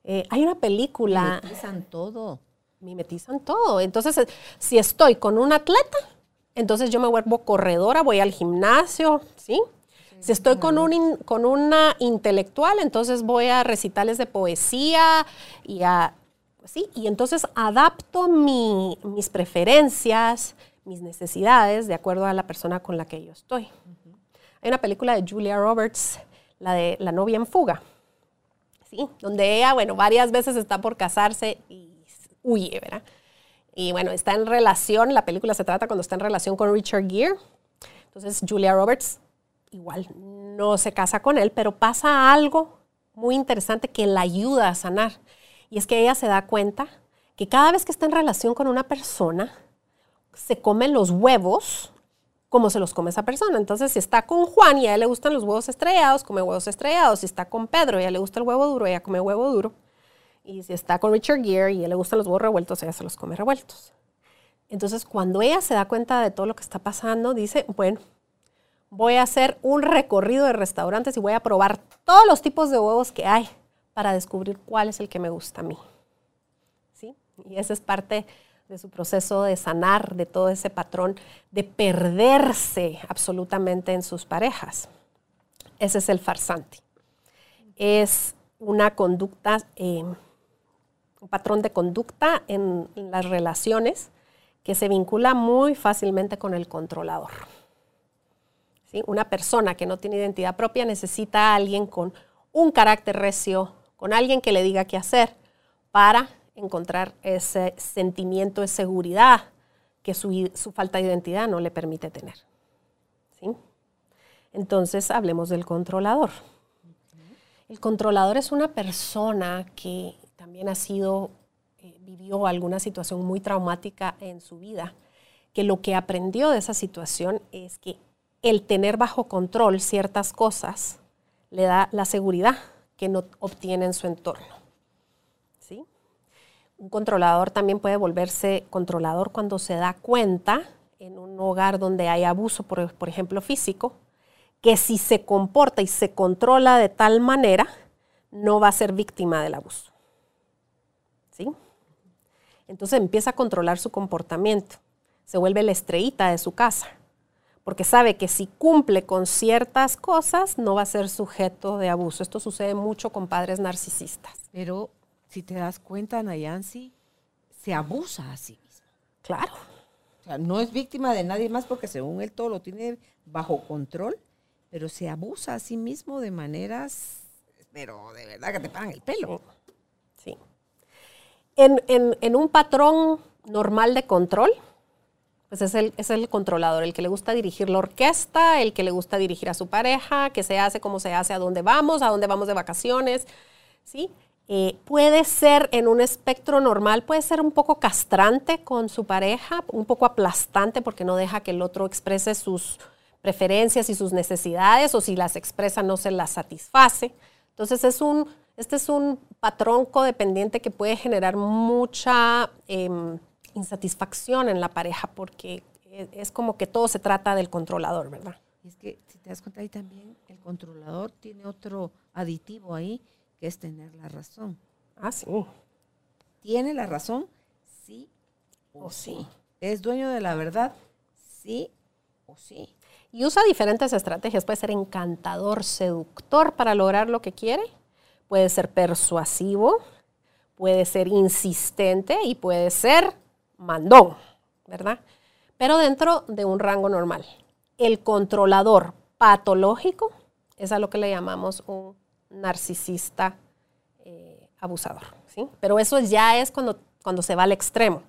Eh, hay una película. Y todo. mimetizan todo. Entonces, eh, si estoy con un atleta, entonces yo me vuelvo corredora, voy al gimnasio, ¿sí? Si estoy con, un con una intelectual, entonces voy a recitales de poesía y a... ¿sí? Y entonces adapto mis preferencias, mis necesidades de acuerdo a la persona con la que yo estoy. Hay una película de Julia Roberts, la de La novia en fuga, Donde ella, bueno, varias veces está por casarse y huye, ¿verdad? Y bueno, está en relación, la película se trata cuando está en relación con Richard Gere. Entonces Julia Roberts igual no se casa con él, pero pasa algo muy interesante que la ayuda a sanar. Y es que ella se da cuenta que cada vez que está en relación con una persona, se comen los huevos como se los come esa persona. Entonces, si está con Juan y a él le gustan los huevos estrellados, come huevos estrellados. Si está con Pedro y a él le gusta el huevo duro, ella come huevo duro. Y si está con Richard Gere y a él le gustan los huevos revueltos, ella se los come revueltos. Entonces, cuando ella se da cuenta de todo lo que está pasando, dice, bueno, voy a hacer un recorrido de restaurantes y voy a probar todos los tipos de huevos que hay para descubrir cuál es el que me gusta a mí. ¿Sí? Y esa es parte de su proceso de sanar de todo ese patrón de perderse absolutamente en sus parejas. Ese es el farsante. Es una conducta, eh, un patrón de conducta en, las relaciones que se vincula muy fácilmente con el controlador. ¿Sí? Una persona que no tiene identidad propia necesita a alguien con un carácter recio, con alguien que le diga qué hacer para encontrar ese sentimiento de seguridad que su, falta de identidad no le permite tener. ¿sí? Entonces, hablemos del controlador. El controlador es una persona que también ha sido, eh, vivió alguna situación muy traumática en su vida, que lo que aprendió de esa situación es que el tener bajo control ciertas cosas le da la seguridad que no obtiene en su entorno un controlador también puede volverse controlador cuando se da cuenta en un hogar donde hay abuso, por, ejemplo, físico, que si se comporta y se controla de tal manera, no va a ser víctima del abuso. ¿Sí? Entonces empieza a controlar su comportamiento, se vuelve la estrellita de su casa, porque sabe que si cumple con ciertas cosas, no va a ser sujeto de abuso. Esto sucede mucho con padres narcisistas. Pero si te das cuenta, Nayansi, se abusa a sí mismo. Claro. O sea, no es víctima de nadie más porque según él todo lo tiene bajo control, pero se abusa a sí mismo de maneras, pero de verdad que te pagan el pelo. Sí. En, en, un patrón normal de control, pues es el, es el controlador, el que le gusta dirigir la orquesta, el que le gusta dirigir a su pareja, que se hace como se hace, a dónde vamos, a dónde vamos de vacaciones, ¿sí? Eh, puede ser en un espectro normal, puede ser un poco castrante con su pareja, un poco aplastante porque no deja que el otro exprese sus preferencias y sus necesidades o si las expresa no se las satisface. Entonces es un, este es un patrón codependiente que puede generar mucha em, insatisfacción en la pareja porque e, es como que todo se trata del controlador, ¿verdad? Es que si te das cuenta ahí también, el controlador tiene otro aditivo ahí que es tener la razón. Ah, sí. ¿Tiene la razón? Sí o, sí. ¿Es dueño de la verdad? Sí o sí. Y usa diferentes estrategias. Puede ser encantador, seductor para lograr lo que quiere. Puede ser persuasivo. Puede ser insistente y puede ser mandón, ¿verdad? Pero dentro de un rango normal. El controlador patológico es a lo que le llamamos un narcisista eh, abusador. ¿sí? Pero eso ya es cuando, cuando se va al extremo.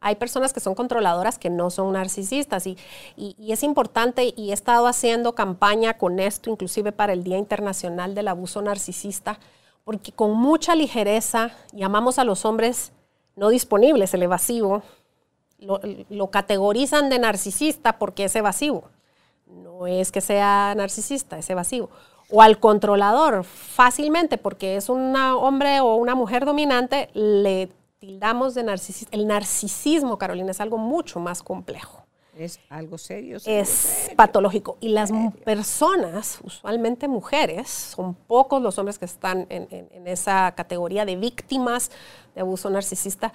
Hay personas que son controladoras que no son narcisistas y, y, es importante y he estado haciendo campaña con esto, inclusive para el Día Internacional del Abuso Narcisista, porque con mucha ligereza llamamos a los hombres no disponibles, el evasivo, lo, lo categorizan de narcisista porque es evasivo. No es que sea narcisista, es evasivo o al controlador fácilmente porque es un hombre o una mujer dominante, le tildamos de narcisismo. El narcisismo, Carolina, es algo mucho más complejo. Es algo serio. es patológico. Y las personas, usualmente mujeres, son pocos los hombres que están en, esa categoría de víctimas de abuso narcisista,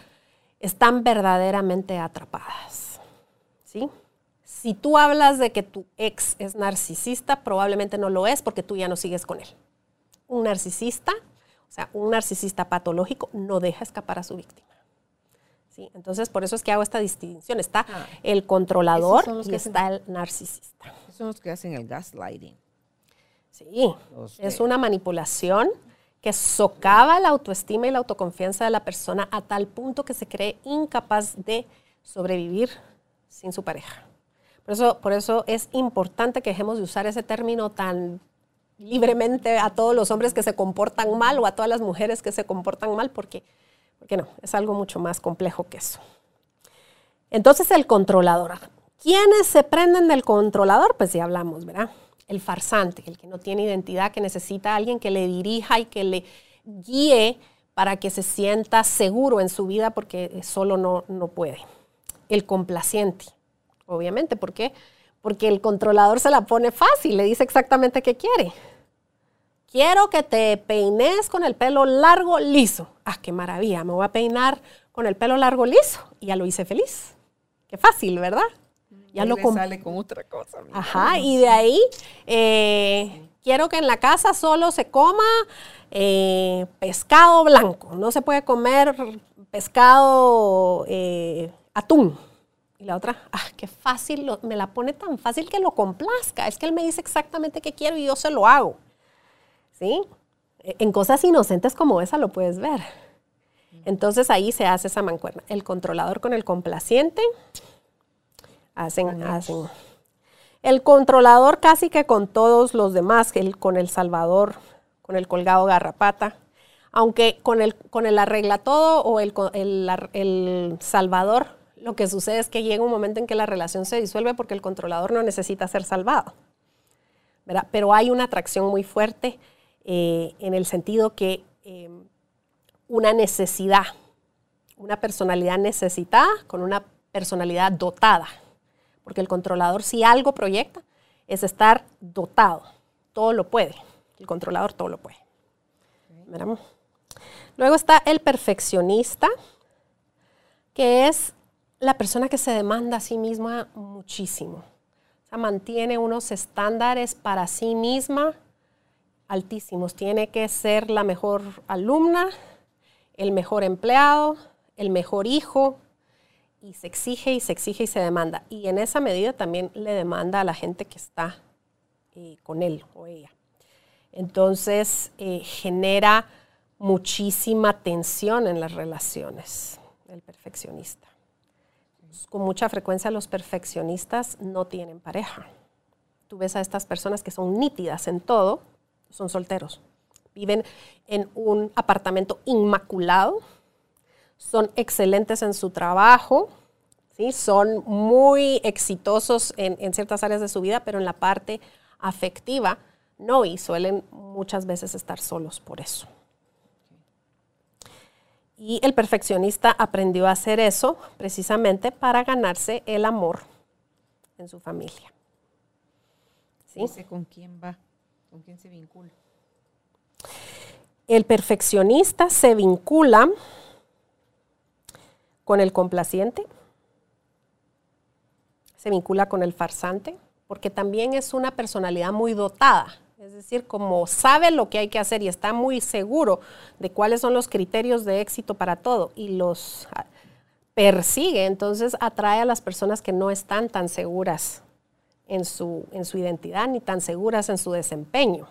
están verdaderamente atrapadas. ¿Sí? Si tú hablas de que tu ex es narcisista, probablemente no lo es porque tú ya no sigues con él. Un narcisista, o sea, un narcisista patológico no deja escapar a su víctima. ¿Sí? Entonces, por eso es que hago esta distinción. Está Ah. el controlador y hacen- está el narcisista. Son los que hacen el gaslighting. Sí, Los es de- una manipulación que socava la autoestima y la autoconfianza de la persona a tal punto que se cree incapaz de sobrevivir sin su pareja. Por eso, por eso es importante que dejemos de usar ese término tan libremente a todos los hombres que se comportan mal o a todas las mujeres que se comportan mal, porque, porque no, es algo mucho más complejo que eso. Entonces el controlador. ¿Quiénes se prenden del controlador? Pues ya hablamos, ¿verdad? El farsante, el que no tiene identidad, que necesita a alguien que le dirija y que le guíe para que se sienta seguro en su vida porque solo no, no puede. El complaciente, obviamente, ¿por qué? Porque el controlador se la pone fácil, le dice exactamente qué quiere. Quiero que te peines con el pelo largo, liso. Ah, qué maravilla, me voy a peinar con el pelo largo, liso. Y ya lo hice feliz. Qué fácil, ¿verdad? Ya Ahí lo le sale con otra cosa. Ajá, y de ahí eh, quiero que en la casa solo se coma eh, pescado blanco. No se puede comer pescado eh, atún. Y la otra, <laughs> ah, qué fácil, lo- me la pone tan fácil que lo complazca. Es que él me dice exactamente qué quiero y yo se lo hago. ¿Sí? E- En cosas inocentes como esa lo puedes ver. Entonces ahí se hace esa mancuerna. El controlador con el complaciente hacen, hacen. El controlador casi que con todos los demás, el, con el Salvador, con el colgado garrapata, aunque con el, con el arregla todo o el, el Salvador, lo que sucede es que llega un momento en que la relación se disuelve porque el controlador no necesita ser salvado. Pero hay una atracción muy fuerte eh, en el sentido que eh, una necesidad, una personalidad necesitada con una personalidad dotada. Porque el controlador, si algo proyecta, es estar dotado. Todo lo puede. El controlador todo lo puede. ¿Verdad? Luego está el perfeccionista, que es la persona que se demanda a sí misma muchísimo. O sea, mantiene unos estándares para sí misma altísimos. Tiene que ser la mejor alumna, el mejor empleado, el mejor hijo, y se exige y se exige y se demanda. Y en esa medida también le demanda a la gente que está eh, con él o ella. Entonces eh, genera muchísima tensión en las relaciones, el perfeccionista. Con mucha frecuencia los perfeccionistas no tienen pareja. Tú ves a estas personas que son nítidas en todo, son solteros. Viven en un apartamento inmaculado, son excelentes en su trabajo, ¿sí? son muy exitosos en, en ciertas áreas de su vida, pero en la parte afectiva no, y suelen muchas veces estar solos por eso. Y el perfeccionista aprendió a hacer eso precisamente para ganarse el amor en su familia. ¿Sí? Dice con quién va, con quién se vincula. El perfeccionista se vincula con el complaciente, se vincula con el farsante, porque también es una personalidad muy dotada. Decir, como sabe lo que hay que hacer y está muy seguro de cuáles son los criterios de éxito para todo y los ah, persigue, entonces atrae a las personas que no están tan seguras en su, en su identidad ni tan seguras en su desempeño.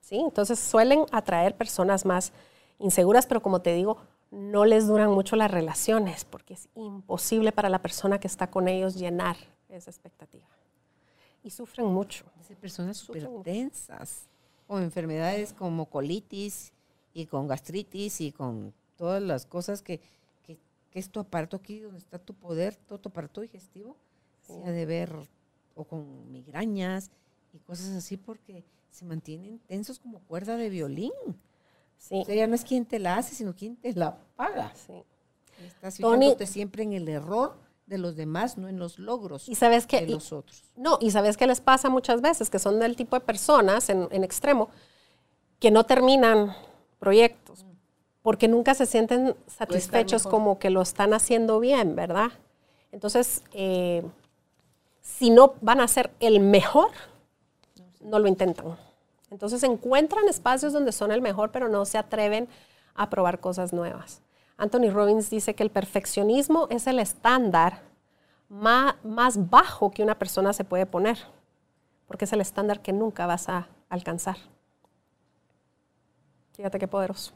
¿sí? Entonces suelen atraer personas más inseguras, pero como te digo, no les duran mucho las relaciones porque es imposible para la persona que está con ellos llenar esa expectativa. Y sufren mucho. Dice personas súper tensas, con enfermedades como colitis y con gastritis y con todas las cosas que, que, que es tu aparato aquí donde está tu poder, todo tu aparato digestivo, se ha de ver, o con migrañas y cosas así porque se mantienen tensos como cuerda de violín. Sí, O sea, ya no es quien te la hace, sino quien te la paga. sí. Estás Tony- fijándote siempre en el error de los demás, no en los logros Y sabes que de los otros. No, y sabes qué les pasa muchas veces, que son del tipo de personas en, en extremo que no terminan proyectos porque nunca se sienten satisfechos como que lo están haciendo bien, ¿verdad? Entonces, eh, si no van a ser el mejor, no lo intentan. Entonces encuentran espacios donde son el mejor, pero no se atreven a probar cosas nuevas. Anthony Robbins dice que el perfeccionismo es el estándar más, bajo que una persona se puede poner, porque es el estándar que nunca vas a alcanzar. Fíjate qué poderoso.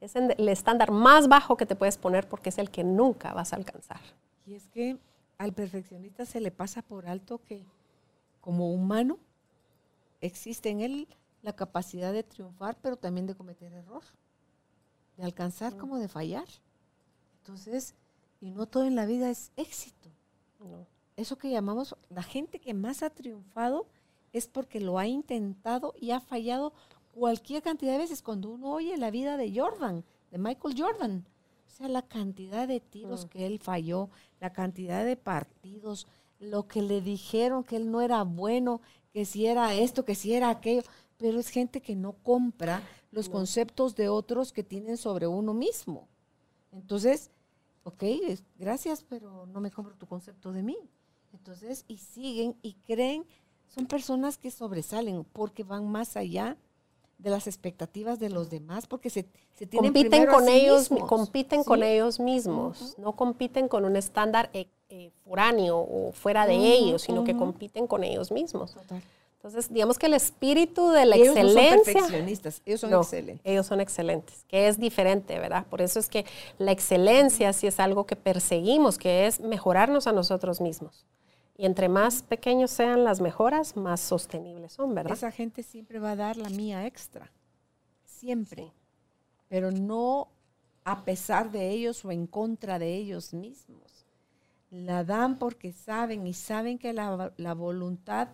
Es el estándar más bajo que te puedes poner porque es el que nunca vas a alcanzar. Y es que al perfeccionista se le pasa por alto que como humano existe en él la capacidad de triunfar, pero también de cometer error, de alcanzar como de fallar. Entonces, y no todo en la vida es éxito. No. Eso que llamamos, la gente que más ha triunfado es porque lo ha intentado y ha fallado cualquier cantidad de veces. Cuando uno oye la vida de Jordan, de Michael Jordan, o sea, la cantidad de tiros que él falló, la cantidad de partidos, lo que le dijeron que él no era bueno, que si era esto, que si era aquello, pero es gente que no compra los conceptos de otros que tienen sobre uno mismo. Entonces, ok, gracias, pero no me compro tu concepto de mí. Entonces, y siguen y creen, son personas que sobresalen porque van más allá de las expectativas de los demás, porque se, se tienen compiten a con sí ellos, mismos. compiten Sí. con ellos mismos, no compiten con un estándar eh, eh, foráneo o fuera de ellos, sino que compiten con ellos mismos. Total. Entonces, digamos que el espíritu de la ellos no son excelencia. perfeccionistas, ellos son No, excelentes. Ellos son excelentes, que es diferente, ¿verdad? Por eso es que la excelencia sí es algo que perseguimos, que es mejorarnos a nosotros mismos. Y entre más pequeños sean las mejoras, más sostenibles son, ¿verdad? Esa gente siempre va a dar la mía extra, siempre, Sí. pero no a pesar de ellos o en contra de ellos mismos. La dan porque saben y saben que la, la voluntad,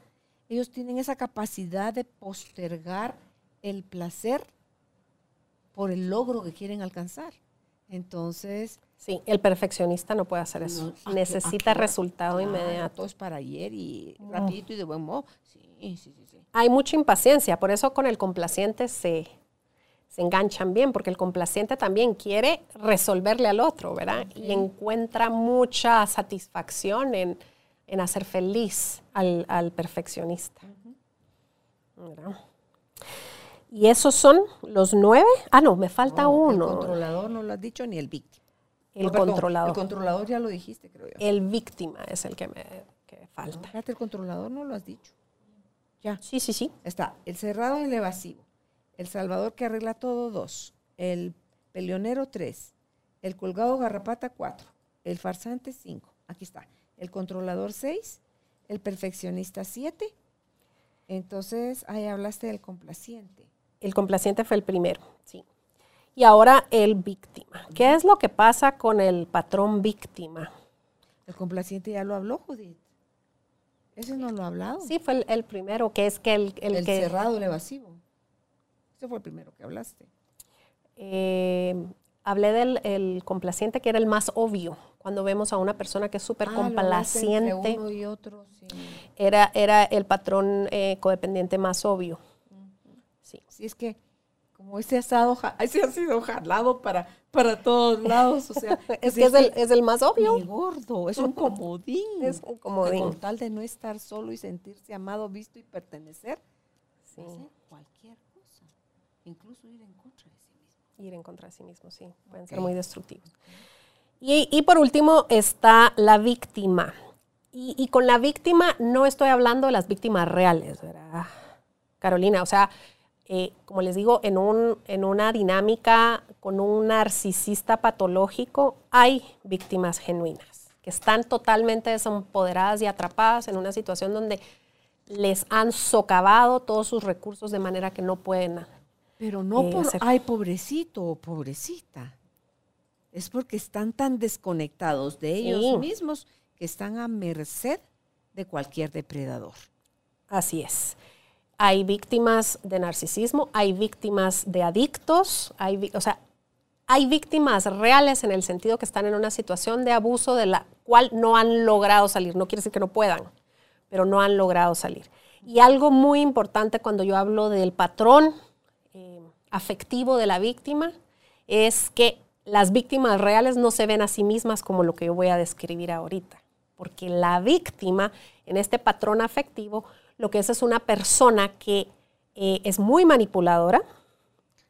ellos tienen esa capacidad de postergar el placer por el logro que quieren alcanzar. Entonces, Sí, el perfeccionista no puede hacer eso. no, ¿a qué- Necesita a qué hora? resultado Claro, inmediato. Todo es para ayer y rapidito y de buen modo. Sí, sí, sí. sí. Hay mucha impaciencia, por eso con el complaciente se, se enganchan bien, porque el complaciente también quiere resolverle al otro, ¿verdad? Y encuentra mucha satisfacción en, en hacer feliz al, al perfeccionista. ¿Verdad? Y esos son los nueve. Ah, no, me falta No, uno. El controlador no lo has dicho ni el víctima. El No, perdón, controlador. El controlador ya lo dijiste, creo yo. El víctima es el que me que falta. Fíjate, el controlador no lo has dicho. Ya. Sí, sí, sí. Está el cerrado y el evasivo. El salvador que arregla todo, dos. El peleonero, tres. El colgado garrapata, cuatro. El farsante, cinco. Aquí está. El controlador, seis. El perfeccionista, siete. Entonces, ahí hablaste del complaciente. El complaciente fue el primero, sí. Y ahora el víctima. ¿Qué es lo que pasa con el patrón víctima? El complaciente ya lo habló, Judith. Ese no lo ha hablado. Sí, fue el, el primero, que es que el, el el que... cerrado, el evasivo. Ese fue el primero que hablaste. eh, hablé del el complaciente, que era el más obvio. Cuando vemos a una persona que es súper Ah, complaciente, uno y otro, sí. era, era el patrón eh, codependiente más obvio. Sí. Sí, es que como ese asado, ese ha sido jalado para, para todos lados, o sea, <laughs> Es si que es el, es el más obvio. mi gordo, es un comodín. <laughs> Es un comodín. Con tal de no estar solo y sentirse amado, visto y pertenecer, Sí. hace cualquier cosa, incluso ir en contra de sí mismo. ir en contra de sí mismo, sí, pueden ser Ok. muy destructivos. Y, y por último está la víctima. Y, y con la víctima no estoy hablando de las víctimas reales, ¿verdad? Carolina, o sea, eh, como les digo, en, un, en una dinámica con un narcisista patológico hay víctimas genuinas, que están totalmente desempoderadas y atrapadas en una situación donde les han socavado todos sus recursos de manera que no pueden Pero no Eh, por, hacer- ay, pobrecito o pobrecita. Es porque están tan desconectados de ellos Sí. mismos que están a merced de cualquier depredador. Así es. Hay víctimas de narcisismo, hay víctimas de adictos, hay, o sea, hay víctimas reales en el sentido que están en una situación de abuso de la cual no han logrado salir. No quiere decir que no puedan, pero no han logrado salir. Y algo muy importante cuando yo hablo del patrón eh, afectivo de la víctima es que las víctimas reales no se ven a sí mismas como lo que yo voy a describir ahorita, porque la víctima en este patrón afectivo lo que es es una persona que eh, es muy manipuladora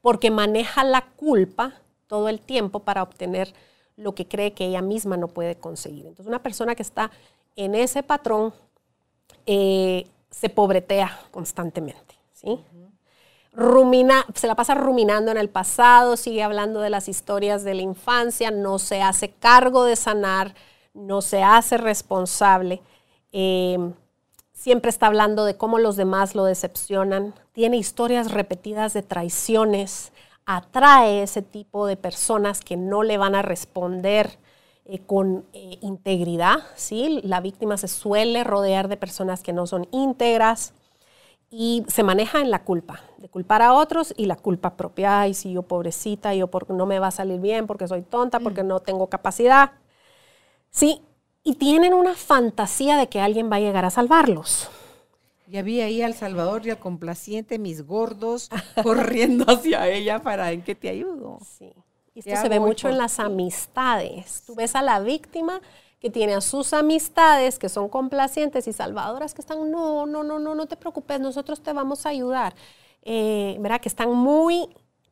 porque maneja la culpa todo el tiempo para obtener lo que cree que ella misma no puede conseguir. Entonces una persona que está en ese patrón eh, se pobretea constantemente, ¿sí? Rumina, se la pasa ruminando en el pasado, sigue hablando de las historias de la infancia, no se hace cargo de sanar, no se hace responsable, eh, siempre está hablando de cómo los demás lo decepcionan, tiene historias repetidas de traiciones, atrae ese tipo de personas que no le van a responder eh, con eh, integridad, ¿sí? La víctima se suele rodear de personas que no son íntegras y se maneja en la culpa, de culpar a otros y la culpa propia. Ay, si yo pobrecita, yo porque no me va a salir bien, porque soy tonta, mm. porque no tengo capacidad. Sí, y tienen una fantasía de que alguien va a llegar a salvarlos. Ya vi ahí al Salvador y al complaciente, mis gordos, <laughs> corriendo hacia ella para en que te ayudo. Sí. Y esto se ve mucho en las amistades. Tú ves a la víctima que tiene a sus amistades que son complacientes y salvadoras que están, no, no, no, no, no te preocupes, nosotros te vamos a ayudar. Eh, ¿Verdad? Que están muy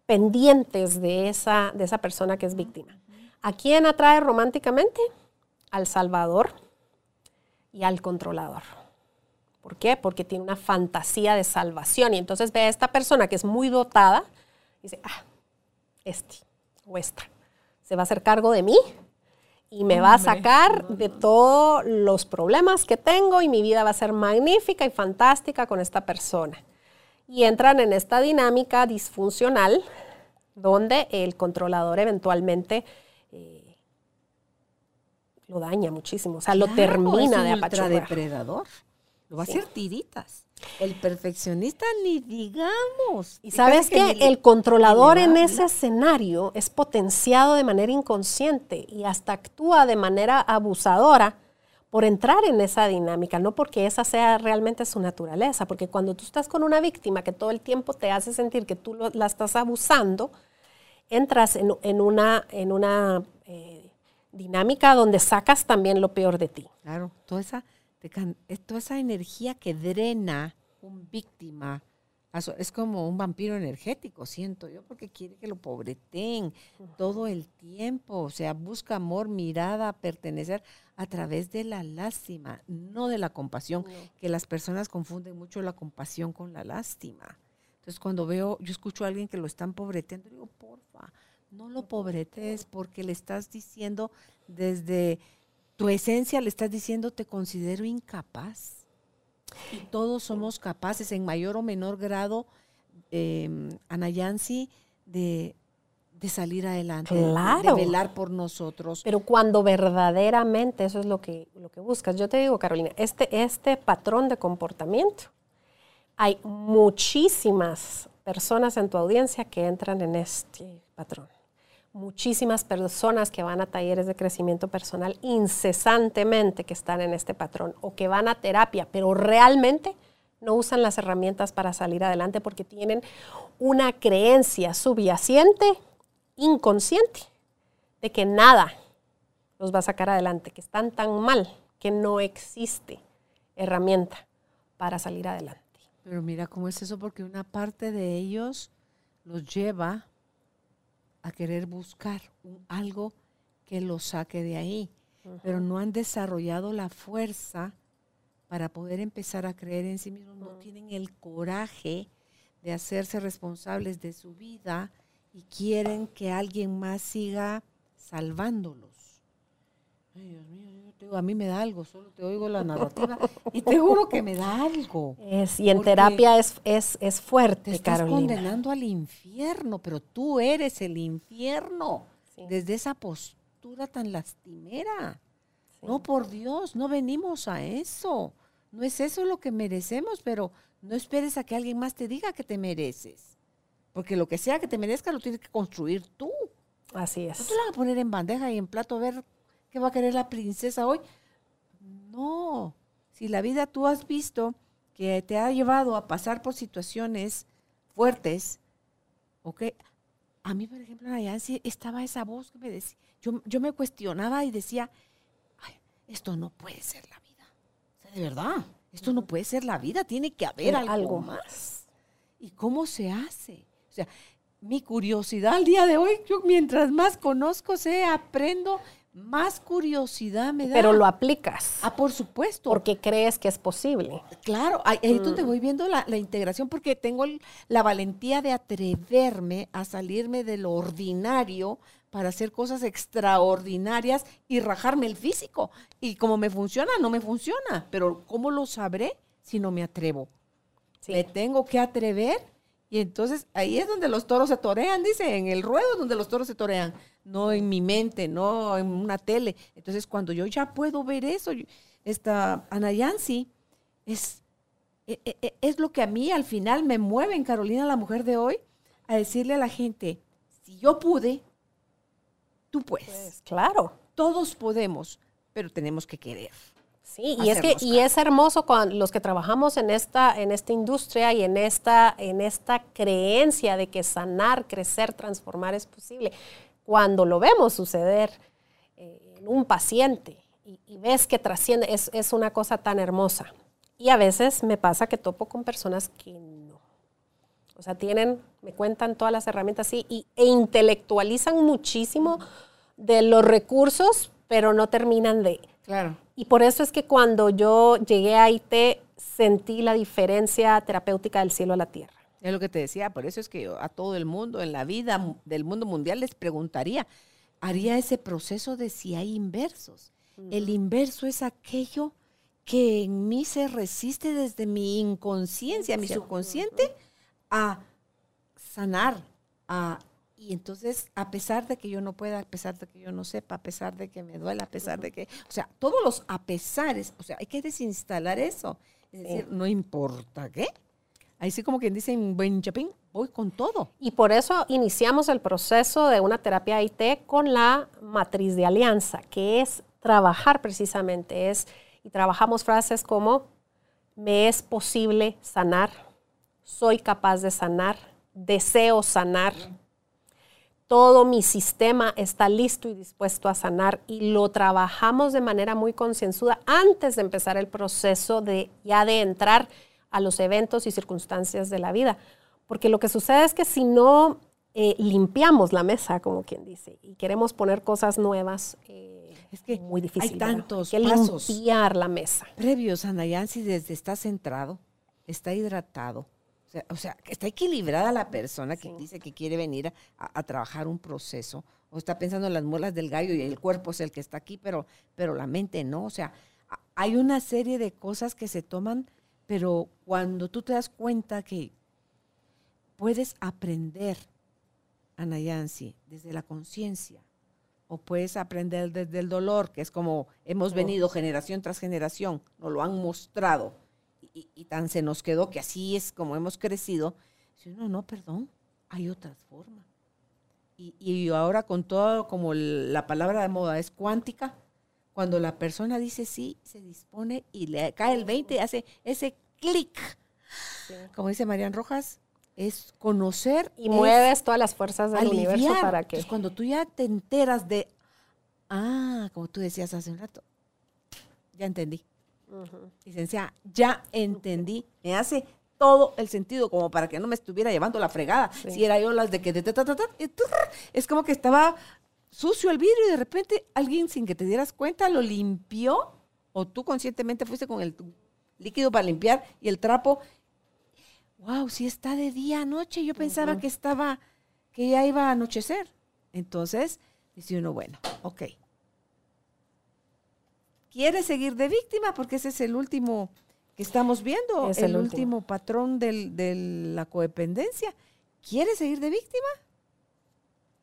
pendientes de esa, de esa persona que es víctima. ¿A quién atrae románticamente? Al salvador y al controlador. ¿Por qué? Porque tiene una fantasía de salvación. Y entonces ve a esta persona que es muy dotada y dice, ah, este o esta. Se va a hacer cargo de mí y me va a sacar de todos los problemas que tengo y mi vida va a ser magnífica y fantástica con esta persona. Y entran en esta dinámica disfuncional donde el controlador eventualmente eh, lo daña muchísimo, o sea, lo termina de apachurrar. depredador. Lo va a hacer tiritas. El perfeccionista ni digamos. Y sabes que, el controlador en ese escenario es potenciado de manera inconsciente y hasta actúa de manera abusadora por entrar en esa dinámica, no porque esa sea realmente su naturaleza, porque cuando tú estás con una víctima que todo el tiempo te hace sentir que tú la estás abusando, entras en, una, en una eh, dinámica donde sacas también lo peor de ti. Claro, toda esa toda esa energía que drena un víctima, es como un vampiro energético, siento yo, porque quiere que lo pobreten todo el tiempo, o sea, busca amor, mirada, pertenecer a través de la lástima, no de la compasión, que las personas confunden mucho la compasión con la lástima. Entonces, cuando veo, yo escucho a alguien que lo están pobreteando, digo, porfa, no lo pobretes porque le estás diciendo desde tu esencia le estás diciendo, te considero incapaz. Y todos somos capaces, en mayor o menor grado, eh, Anayansi, de, de, salir adelante, claro. de, velar por nosotros. Pero cuando verdaderamente eso es lo que, lo que buscas. Yo te digo, Carolina, este, este patrón de comportamiento, hay muchísimas personas en tu audiencia que entran en este patrón muchísimas personas que van a talleres de crecimiento personal incesantemente que están en este patrón o que van a terapia, pero realmente no usan las herramientas para salir adelante porque tienen una creencia subyacente, inconsciente, de que nada los va a sacar adelante, que están tan mal que no existe herramienta para salir adelante. Pero mira cómo es eso, porque una parte de ellos los lleva a querer buscar algo que los saque de ahí, pero no han desarrollado la fuerza para poder empezar a creer en sí mismos, no tienen el coraje de hacerse responsables de su vida y quieren que alguien más siga salvándolos. Ay, Dios mío, a mí me da algo, solo te oigo la <laughs> narrativa y te juro que me da algo. Es, y en terapia es, es, es fuerte, te estás condenando al infierno, pero tú eres el infierno desde esa postura tan lastimera. No, por Dios, no venimos a eso. No es eso lo que merecemos, pero no esperes a que alguien más te diga que te mereces. Porque lo que sea que te merezca lo tienes que construir tú. Así es. No te lo vas a poner en bandeja y en plato a ver ¿Qué va a querer la princesa hoy? No. Si la vida tú has visto que te ha llevado a pasar por situaciones fuertes, ¿ok? a mí, por ejemplo, en sí estaba esa voz que me decía, yo, yo me cuestionaba y decía, Ay, esto no puede ser la vida. O sea, de verdad, esto no puede ser la vida, tiene que haber algo, más. ¿Y cómo se hace? O sea, mi curiosidad al día de hoy, yo mientras más conozco, sé, aprendo, más curiosidad me da. Pero lo aplicas. Ah, por supuesto. Porque crees que es posible. Claro, ahí es donde mm. voy viendo la, integración porque tengo la valentía de atreverme a salirme de lo ordinario para hacer cosas extraordinarias y rajarme el físico. Y como me funciona, no me funciona. Pero ¿cómo lo sabré si no me atrevo? Me tengo que atrever y entonces ahí es donde los toros se torean, dice, en el ruedo donde los toros se torean, no en mi mente, no en una tele. Entonces cuando yo ya puedo ver eso, esta Anayansi es, e, e, e, es lo que a mí al final me mueve en Carolina, la mujer de hoy, a decirle a la gente, si yo pude, tú puedes. Pues, claro. Todos podemos, pero tenemos que querer. Sí, y es que y es hermoso cuando los que trabajamos en esta en esta industria y en esta en esta creencia de que sanar, crecer, transformar es posible. Cuando lo vemos suceder eh, en un paciente y, ves que trasciende, es, es, una cosa tan hermosa. Y a veces me pasa que topo con personas que no. O sea, tienen, me cuentan todas las herramientas y, e intelectualizan muchísimo de los recursos, pero no terminan de Claro. Y por eso es que cuando yo llegué a IT sentí la diferencia terapéutica del cielo a la tierra. Es lo que te decía, por eso es que yo a todo el mundo en la vida del mundo mundial les preguntaría, haría ese proceso de si hay inversos. El inverso es aquello que en mí se resiste desde mi inconsciencia, mi subconsciente, a sanar, a y entonces, a pesar de que yo no pueda, a pesar de que yo no sepa, a pesar de que me duela, a pesar de que, o sea, todos los a pesares, o sea, hay que desinstalar eso. Es decir, no importa qué. Ahí sí como quien dice en buen chapín, voy con todo. Y por eso iniciamos el proceso de una terapia IT con la matriz de alianza, que es trabajar precisamente, es, y trabajamos frases como, me es posible sanar, soy capaz de sanar, deseo sanar todo mi sistema está listo y dispuesto a sanar y lo trabajamos de manera muy concienzuda antes de empezar el proceso de ya de entrar a los eventos y circunstancias de la vida. Porque lo que sucede es que si no eh, limpiamos la mesa, como quien dice, y queremos poner cosas nuevas, eh, es que muy difícil. Hay tantos que limpiar la mesa. Previos, Anayansi, desde está centrado, está hidratado, o sea, que está equilibrada la persona que dice que quiere venir a, trabajar un proceso, o está pensando en las muelas del gallo y el cuerpo es el que está aquí, pero, pero la mente no. O sea, hay una serie de cosas que se toman, pero cuando tú te das cuenta que puedes aprender, Anayansi, desde la conciencia, o puedes aprender desde el dolor, que es como hemos venido generación tras generación, nos lo han mostrado y, tan se nos quedó que así es como hemos crecido. No, no, perdón, hay otras formas. Y, y ahora con todo, como la palabra de moda es cuántica, cuando la persona dice sí, se dispone y le cae el 20, hace ese clic. Como dice Marian Rojas, es conocer. Y mueves todas las fuerzas del universo para que. cuando tú ya te enteras de, ah, como tú decías hace un rato, ya entendí. Licencia, ya entendí. Me hace todo el sentido, como para que no me estuviera llevando la fregada. Si era yo las de que es como que estaba sucio el vidrio y de repente alguien sin que te dieras cuenta lo limpió o tú conscientemente fuiste con el líquido para limpiar y el trapo. Wow, si está de día a noche, yo pensaba que estaba, que ya iba a anochecer. Entonces, dice uno, bueno, ok, quiere seguir de víctima porque ese es el último que estamos viendo, el, último. patrón de la codependencia. ¿Quiere seguir de víctima?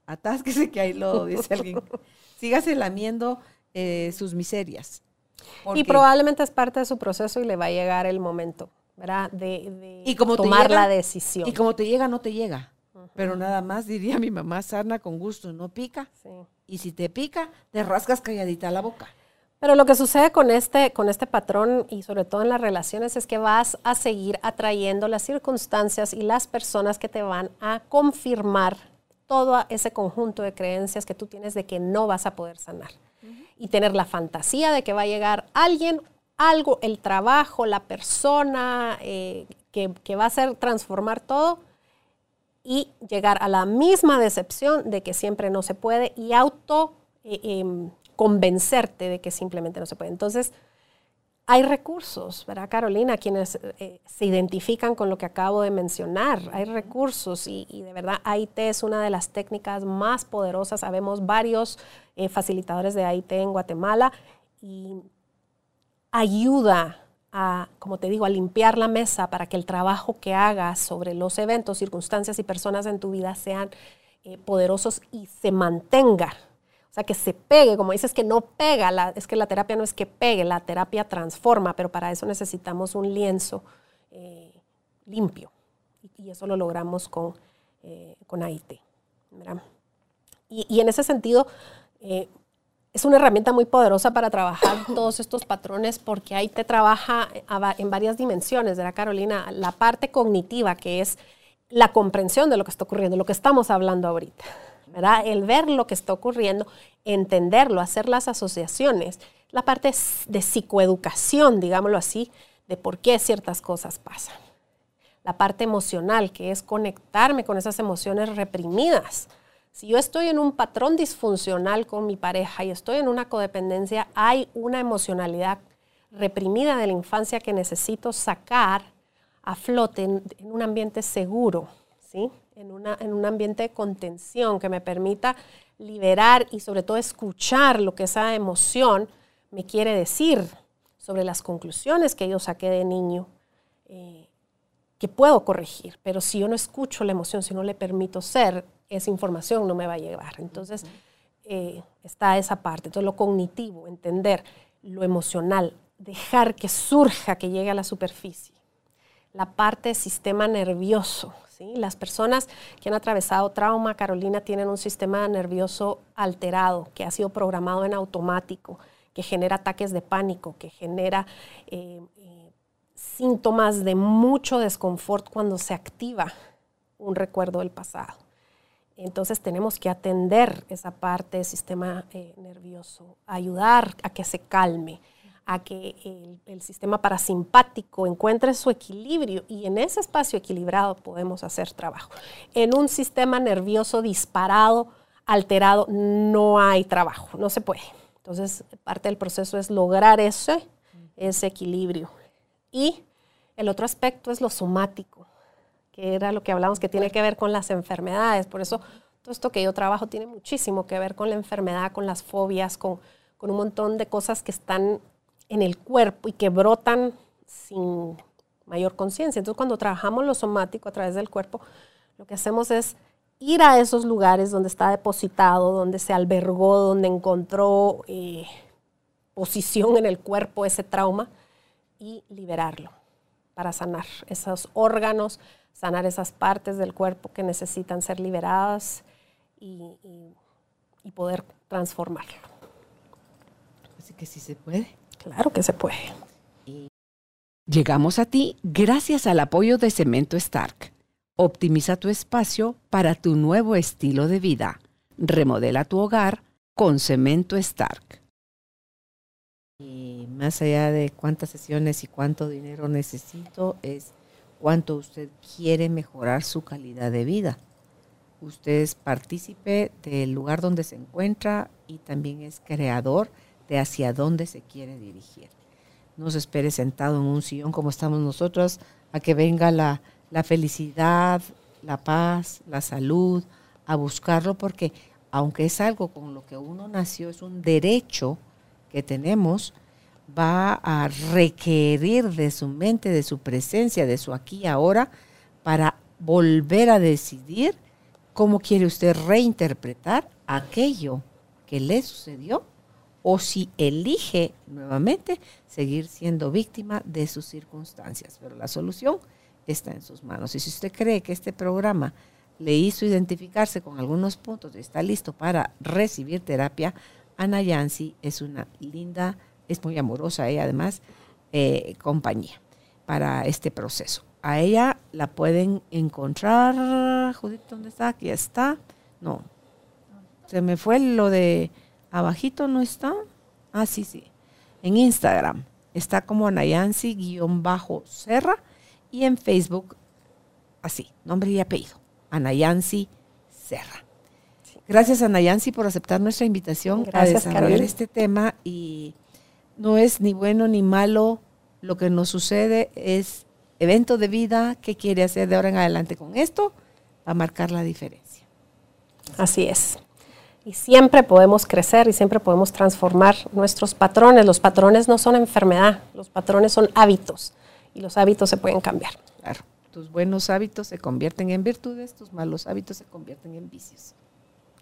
Atásquese que ahí lo dice alguien. <laughs> Sígase lamiendo eh, sus miserias. Y probablemente es parte de su proceso y le va a llegar el momento, ¿verdad? De, tomar la decisión. Y como te llega, no te llega. Pero nada más diría mi mamá, sarna con gusto, no pica. Y si te pica, te rascas calladita la boca. Pero lo que sucede con este, con este patrón y sobre todo en las relaciones es que vas a seguir atrayendo las circunstancias y las personas que te van a confirmar todo ese conjunto de creencias que tú tienes de que no vas a poder sanar. Y tener la fantasía de que va a llegar alguien, algo, el trabajo, la persona eh, que, va a hacer transformar todo y llegar a la misma decepción de que siempre no se puede y auto eh, em, convencerte de que simplemente no se puede. Entonces, hay recursos, ¿verdad, Carolina? Quienes eh, se identifican con lo que acabo de mencionar. Hay recursos y, de verdad AIT es una de las técnicas más poderosas. Sabemos varios eh, facilitadores de AIT en Guatemala y ayuda a, como te digo, a limpiar la mesa para que el trabajo que hagas sobre los eventos, circunstancias y personas en tu vida sean eh, poderosos y se mantenga sea, que se pegue, como dices que no pega, es que la terapia no es que pegue, la terapia transforma, pero para eso necesitamos un lienzo eh, limpio. Y, eso lo logramos con, eh, con AIT. Y, en ese sentido, eh, es una herramienta muy poderosa para trabajar <coughs> todos estos patrones porque AIT trabaja en varias dimensiones, ¿verdad, Carolina? La parte cognitiva, que es la comprensión de lo que está ocurriendo, lo que estamos hablando ahorita. El ver lo que está ocurriendo, entenderlo, hacer las asociaciones, la parte de psicoeducación, digámoslo así, de por qué ciertas cosas pasan. La parte emocional, que es conectarme con esas emociones reprimidas. Si yo estoy en un patrón disfuncional con mi pareja y estoy en una codependencia, hay una emocionalidad reprimida de la infancia que necesito sacar a flote en, un ambiente seguro, ¿sí? En, un ambiente de contención que me permita liberar y sobre todo escuchar lo que esa emoción me quiere decir sobre las conclusiones que yo saqué de niño, eh, que puedo corregir, pero si yo no escucho la emoción, si no le permito ser, esa información no me va a llevar. Entonces, eh, está esa parte. Entonces, lo cognitivo, entender lo emocional, dejar que surja, que llegue a la superficie. La parte del sistema nervioso, las personas que han atravesado trauma, Carolina, tienen un sistema nervioso alterado, que ha sido programado en automático, que genera ataques de pánico, que genera eh, eh, síntomas de mucho desconfort cuando se activa un recuerdo del pasado. Entonces tenemos que atender esa parte del sistema eh, nervioso, ayudar a que se calme a que el, sistema parasimpático encuentre su equilibrio y en ese espacio equilibrado podemos hacer trabajo. En un sistema nervioso disparado, alterado, no hay trabajo, no se puede. Entonces, parte del proceso es lograr ese, ese equilibrio. Y el otro aspecto es lo somático, que era lo que hablamos que tiene que ver con las enfermedades. Por eso, todo esto que yo trabajo tiene muchísimo que ver con la enfermedad, con las fobias, con, con un montón de cosas que están en el cuerpo y que brotan sin mayor conciencia. Entonces, cuando trabajamos lo somático a través del cuerpo, lo que hacemos es ir a esos lugares donde está depositado, donde se albergó, donde encontró eh, posición en el cuerpo ese trauma y liberarlo para sanar esos órganos, sanar esas partes del cuerpo que necesitan ser liberadas y, y poder transformarlo. Así que sí se puede. Claro que se puede. Llegamos a ti gracias al apoyo de Cemento Stark. Optimiza tu espacio para tu nuevo estilo de vida. Remodela tu hogar con Cemento Stark. Y más allá de cuántas sesiones y cuánto dinero necesito, es cuánto usted quiere mejorar su calidad de vida. Usted es partícipe del lugar donde se encuentra y también es creador de hacia dónde se quiere dirigir. No se espere sentado en un sillón como estamos nosotros a que venga la, la felicidad, la paz, la salud, a buscarlo porque aunque es algo con lo que uno nació, es un derecho que tenemos, va a requerir de su mente, de su presencia, de su aquí ahora, para volver a decidir cómo quiere usted reinterpretar aquello que le sucedió o si elige nuevamente seguir siendo víctima de sus circunstancias. Pero la solución está en sus manos. Y si usted cree que este programa le hizo identificarse con algunos puntos y está listo para recibir terapia, Ana Yancy es una linda, es muy amorosa ella además, eh, compañía para este proceso. A ella la pueden encontrar, Judith, ¿dónde está? Aquí está No. Se me fue lo de abajito, ¿no está? Ah, sí, sí. En Instagram está como Anayansi-Serra y en Facebook así, nombre y apellido. Anayansi Serra. Gracias Anayansi por aceptar nuestra invitación a desarrollar este tema y no es ni bueno ni malo lo que nos sucede, es evento de vida, qué quiere hacer de ahora en adelante con esto, va a marcar la diferencia. Así es. Y siempre podemos crecer y siempre podemos transformar nuestros patrones. Los patrones no son enfermedad, los patrones son hábitos y los hábitos se pueden cambiar. Claro, tus buenos hábitos se convierten en virtudes, tus malos hábitos se convierten en vicios.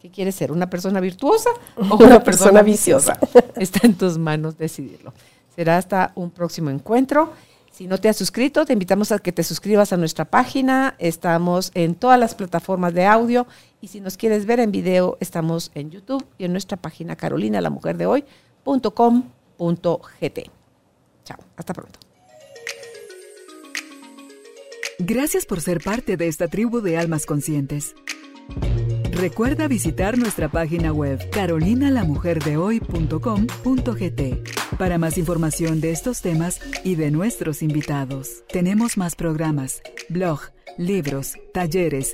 ¿Qué quieres ser? ¿Una persona virtuosa o <laughs> una, persona, viciosa? Está en tus manos decidirlo. Será hasta un próximo encuentro. Si no te has suscrito, te invitamos a que te suscribas a nuestra página. Estamos en todas las plataformas de audio y si nos quieres ver en video, estamos en YouTube y en nuestra página carolinalamujerdehoy.com.gt. Chao, hasta pronto. Gracias por ser parte de esta tribu de almas conscientes. Recuerda visitar nuestra página web carolinalamujerdehoy.com.gt para más información de estos temas y de nuestros invitados. Tenemos más programas, blog, libros, talleres,